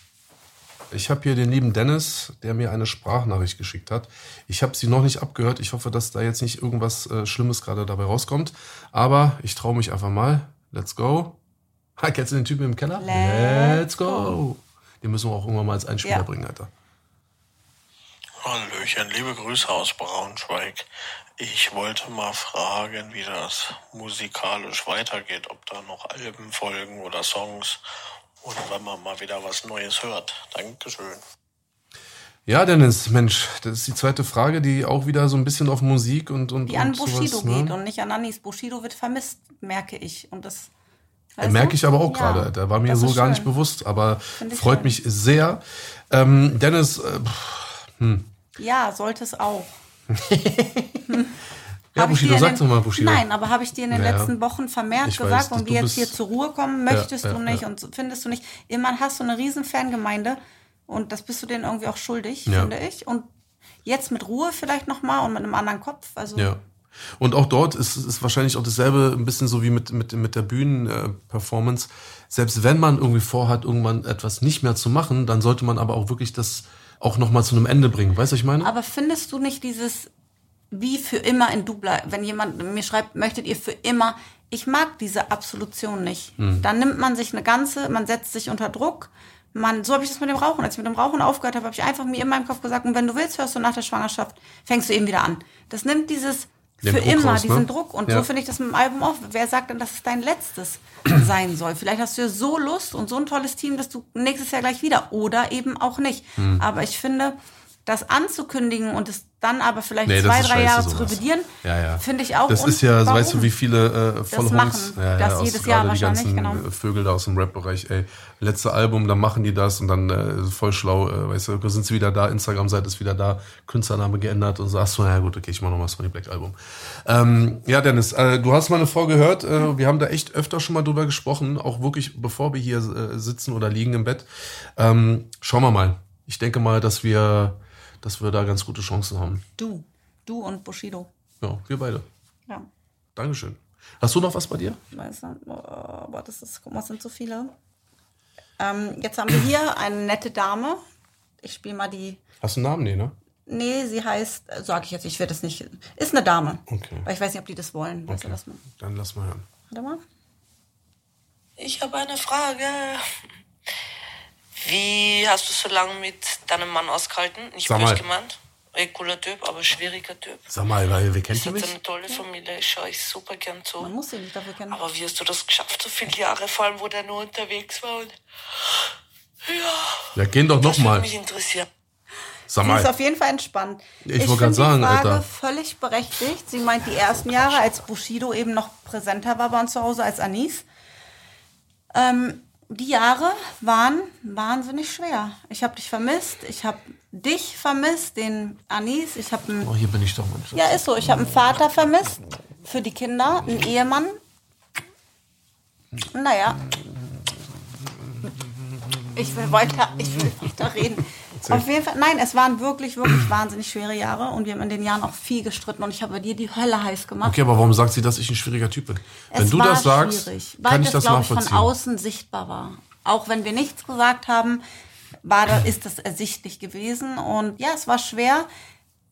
Ich habe hier den lieben Dennis, der mir eine Sprachnachricht geschickt hat. Ich habe sie noch nicht abgehört. Ich hoffe, dass da jetzt nicht irgendwas äh, Schlimmes gerade dabei rauskommt. Aber ich traue mich einfach mal. Let's go. Ha, kennst du den Typen im Keller? Let's go. Den müssen wir auch irgendwann mal als Einspieler Ja. bringen, Alter. Hallöchen, liebe Grüße aus Braunschweig. Ich wollte mal fragen, wie das musikalisch weitergeht, ob da noch Alben folgen oder Songs oder wenn man mal wieder was Neues hört. Dankeschön. Ja, Dennis, Mensch, das ist die zweite Frage, die auch wieder so ein bisschen auf Musik und und Die an und Bushido sowas, ne? geht und nicht an Anis. Bushido wird vermisst, merke ich. Und das Ja, weißt merke ich aber auch Ja, gerade. Da war mir so gar schön. nicht bewusst, aber freut schön. mich sehr. Ähm, Dennis, äh, pff, Ja, sollte es auch. ja, Bushido, dir in sag den- doch mal Bushido. Nein, aber habe ich dir in den Ja, letzten Wochen vermehrt Ich weiß, gesagt und du wir jetzt hier zur Ruhe kommen, möchtest ja, du nicht und findest du nicht. Immer hast du eine riesen Fangemeinde und das bist du denen irgendwie auch schuldig, finde ich. Und jetzt mit Ruhe vielleicht nochmal und mit einem anderen Kopf. Also Ja. Und auch dort ist ist wahrscheinlich auch dasselbe, ein bisschen so wie mit, mit, mit der Bühnen-Performance. Selbst wenn man irgendwie vorhat, irgendwann etwas nicht mehr zu machen, dann sollte man aber auch wirklich das auch nochmal zu einem Ende bringen. Weißt du, ich meine? Aber findest du nicht dieses wie für immer in Dubla, wenn jemand mir schreibt, möchtet ihr für immer, ich mag diese Absolution nicht. Dann nimmt man sich eine ganze, man setzt sich unter Druck. Man, so habe ich das mit dem Rauchen. Als ich mit dem Rauchen aufgehört habe, habe ich einfach mir in meinem Kopf gesagt, und wenn du willst, hörst du nach der Schwangerschaft, fängst du eben wieder an. Das nimmt dieses Den für Druck immer, raus, ne? diesen Druck. Und Ja. so finde ich das mit dem Album auch. Wer sagt denn, dass es dein letztes sein soll? Vielleicht hast du ja so Lust und so ein tolles Team, dass du nächstes Jahr gleich wieder oder eben auch nicht. Hm. Aber ich finde, das anzukündigen und es dann aber vielleicht Nee, das zwei, drei Jahre zu sowas. revidieren, Ja, ja. finde ich auch. Das ist ja, warum? weißt du, wie viele äh, ja, Das ja, aus jedes Jahr die ganzen genau. äh, Vögel da aus dem Rap-Bereich, ey, letzte Album, dann machen die das und dann äh, voll schlau, äh, weißt du, sind sie wieder da, Instagram-Seite ist wieder da, Künstlername geändert und sagst so, na ja gut, okay, ich mach nochmal das Sony Black Album. Ähm, ja, Dennis, äh, du hast meine Folge gehört, äh, wir haben da echt öfter schon mal drüber gesprochen, auch wirklich bevor wir hier äh, sitzen oder liegen im Bett. Ähm, schauen wir mal. Ich denke mal, dass wir, dass wir da ganz gute Chancen haben. Du. Du und Bushido. Ja, wir beide. Ja. Dankeschön. Hast du noch was bei dir? Weißt du, oh, aber das ist, guck mal, es sind so viele. Ähm, jetzt haben wir hier eine nette Dame. Ich spiele mal die. Hast du einen Namen? Nee, ne? Nee, sie heißt, sage ich jetzt, ich werde es nicht. Ist eine Dame. Okay. Weil ich weiß nicht, ob die das wollen. Weißt du, Okay. lass mal. Dann lass mal hören. Warte mal. Ich habe eine Frage. Wie hast du so lange mit deinem Mann ausgehalten? Nicht Sag böse mal. gemeint. Ein cooler Typ, aber schwieriger Typ. Sag mal, weil wir kennen seid eine tolle Familie, ich schaue euch super gern zu. Man muss sie nicht dafür kennen. Aber wie hast du das geschafft, so viele Jahre, vor allem wo der nur unterwegs war? Und ja, Ja, gehen doch noch das würde mal. mich interessieren. Sag Sie ist mal. auf jeden Fall entspannt. Ich wollte finde grad sagen, die Frage Alter. völlig berechtigt. Sie meint die ersten Jahre, als Bushido eben noch präsenter war bei uns zu Hause als Anis. Ähm, die Jahre waren wahnsinnig schwer. Ich habe dich vermisst. Ich habe dich vermisst, den Anis. Ich habe einen Oh, hier bin ich doch, Mann. ja, ist so. Ich habe einen Vater vermisst für die Kinder, einen Ehemann. Naja. Ich will weiter, ich will weiter reden. Auf jeden Fall, nein, es waren wirklich, wirklich wahnsinnig schwere Jahre und wir haben in den Jahren auch viel gestritten und ich habe bei dir die Hölle heiß gemacht. Okay, aber warum sagt sie, dass ich ein schwieriger Typ bin? Wenn es du war das sagst, schwierig, weil kann ich das, das glaube ich, von nachvollziehen. außen sichtbar war. Auch wenn wir nichts gesagt haben, war ist das ersichtlich gewesen. Und ja, es war schwer,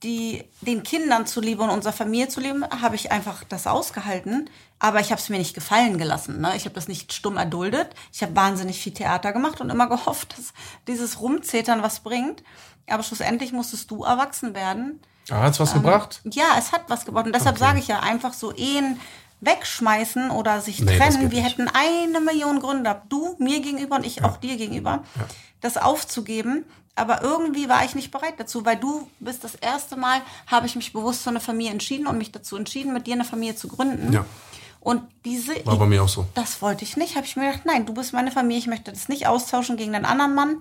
die, den Kindern zuliebe und unserer Familie zuliebe, habe ich einfach das ausgehalten. Aber ich habe es mir nicht gefallen gelassen. Ne? Ich habe das nicht stumm erduldet. Ich habe wahnsinnig viel Theater gemacht und immer gehofft, dass dieses Rumzetern was bringt. Aber schlussendlich musstest du erwachsen werden. Ah, hat's was gebracht? Ja, es hat was gebracht. Und deshalb Okay. sage ich ja, einfach so Ehen wegschmeißen oder sich Nee, trennen. Wir nicht. hätten eine Million Gründe. Du mir gegenüber und ich auch dir gegenüber, das aufzugeben. Aber irgendwie war ich nicht bereit dazu, weil du bist das erste Mal, habe ich mich bewusst für eine Familie entschieden und mich dazu entschieden, mit dir eine Familie zu gründen. Ja. Und diese War bei mir auch so. das wollte ich nicht. Habe ich mir gedacht, nein, du bist meine Familie, ich möchte das nicht austauschen gegen einen anderen Mann.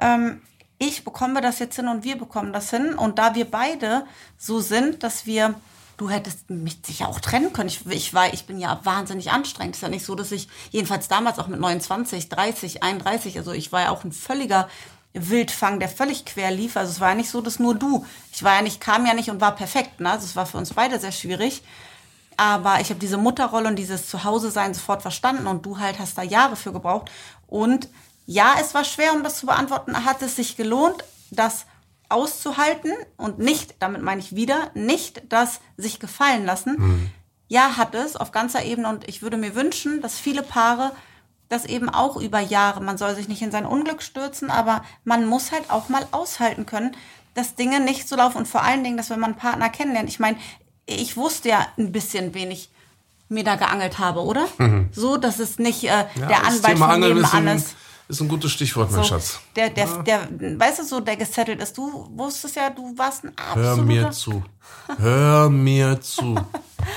Ähm, ich bekomme das jetzt hin und wir bekommen das hin. Und da wir beide so sind, dass wir, du hättest mich sicher auch trennen können. Ich, ich war, ich bin ja wahnsinnig anstrengend. ist ja nicht so, dass ich, jedenfalls damals auch mit 29, 30, 31, also ich war ja auch ein völliger Wildfang, der völlig quer lief. Also es war ja nicht so, dass nur du, ich war ja nicht, kam ja nicht und war perfekt. Ne? Also es war für uns beide sehr schwierig. Aber ich habe diese Mutterrolle und dieses Zuhause-Sein sofort verstanden und du halt hast da Jahre für gebraucht. Und ja, es war schwer, um das zu beantworten. Hat es sich gelohnt, das auszuhalten und nicht, damit meine ich wieder, nicht das sich gefallen lassen. Ja, hat es auf ganzer Ebene und ich würde mir wünschen, dass viele Paare das eben auch über Jahre. Man soll sich nicht in sein Unglück stürzen, aber man muss halt auch mal aushalten können, dass Dinge nicht so laufen und vor allen Dingen, dass wenn man einen Partner kennenlernt, ich meine, ich wusste ja ein bisschen wenig mir da geangelt habe, oder? So, dass es nicht äh, Ja, der Anwalt von nebenan ist. Ist ein gutes Stichwort, mein So, Schatz. der, der, der, weißt du so, der gesettelt ist. Du wusstest ja, du warst ein Hör absoluter... mir zu. Hör mir zu.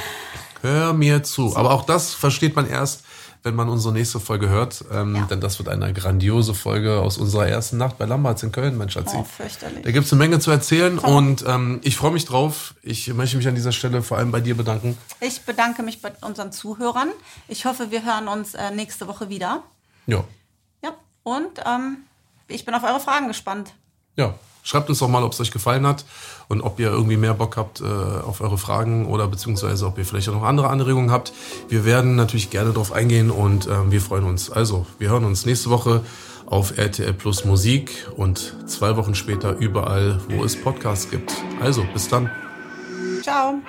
Hör mir zu. Aber auch das versteht man erst, wenn man unsere nächste Folge hört. Ähm, Ja. Denn das wird eine grandiose Folge aus unserer ersten Nacht bei Lamberts in Köln, mein Schatzi. Oh, fürchterlich. Da gibt's eine Menge zu erzählen und ähm, ich freue mich drauf. Ich möchte mich an dieser Stelle vor allem bei dir bedanken. Ich bedanke mich bei unseren Zuhörern. Ich hoffe, wir hören uns äh, nächste Woche wieder. Ja. Und ähm, ich bin auf eure Fragen gespannt. Ja. Schreibt uns doch mal, ob es euch gefallen hat und ob ihr irgendwie mehr Bock habt äh, auf eure Fragen oder beziehungsweise ob ihr vielleicht auch noch andere Anregungen habt. Wir werden natürlich gerne darauf eingehen und ähm, wir freuen uns. Also, wir hören uns nächste Woche auf RTL Plus Musik und zwei Wochen später überall, wo es Podcasts gibt. Also, bis dann. Ciao.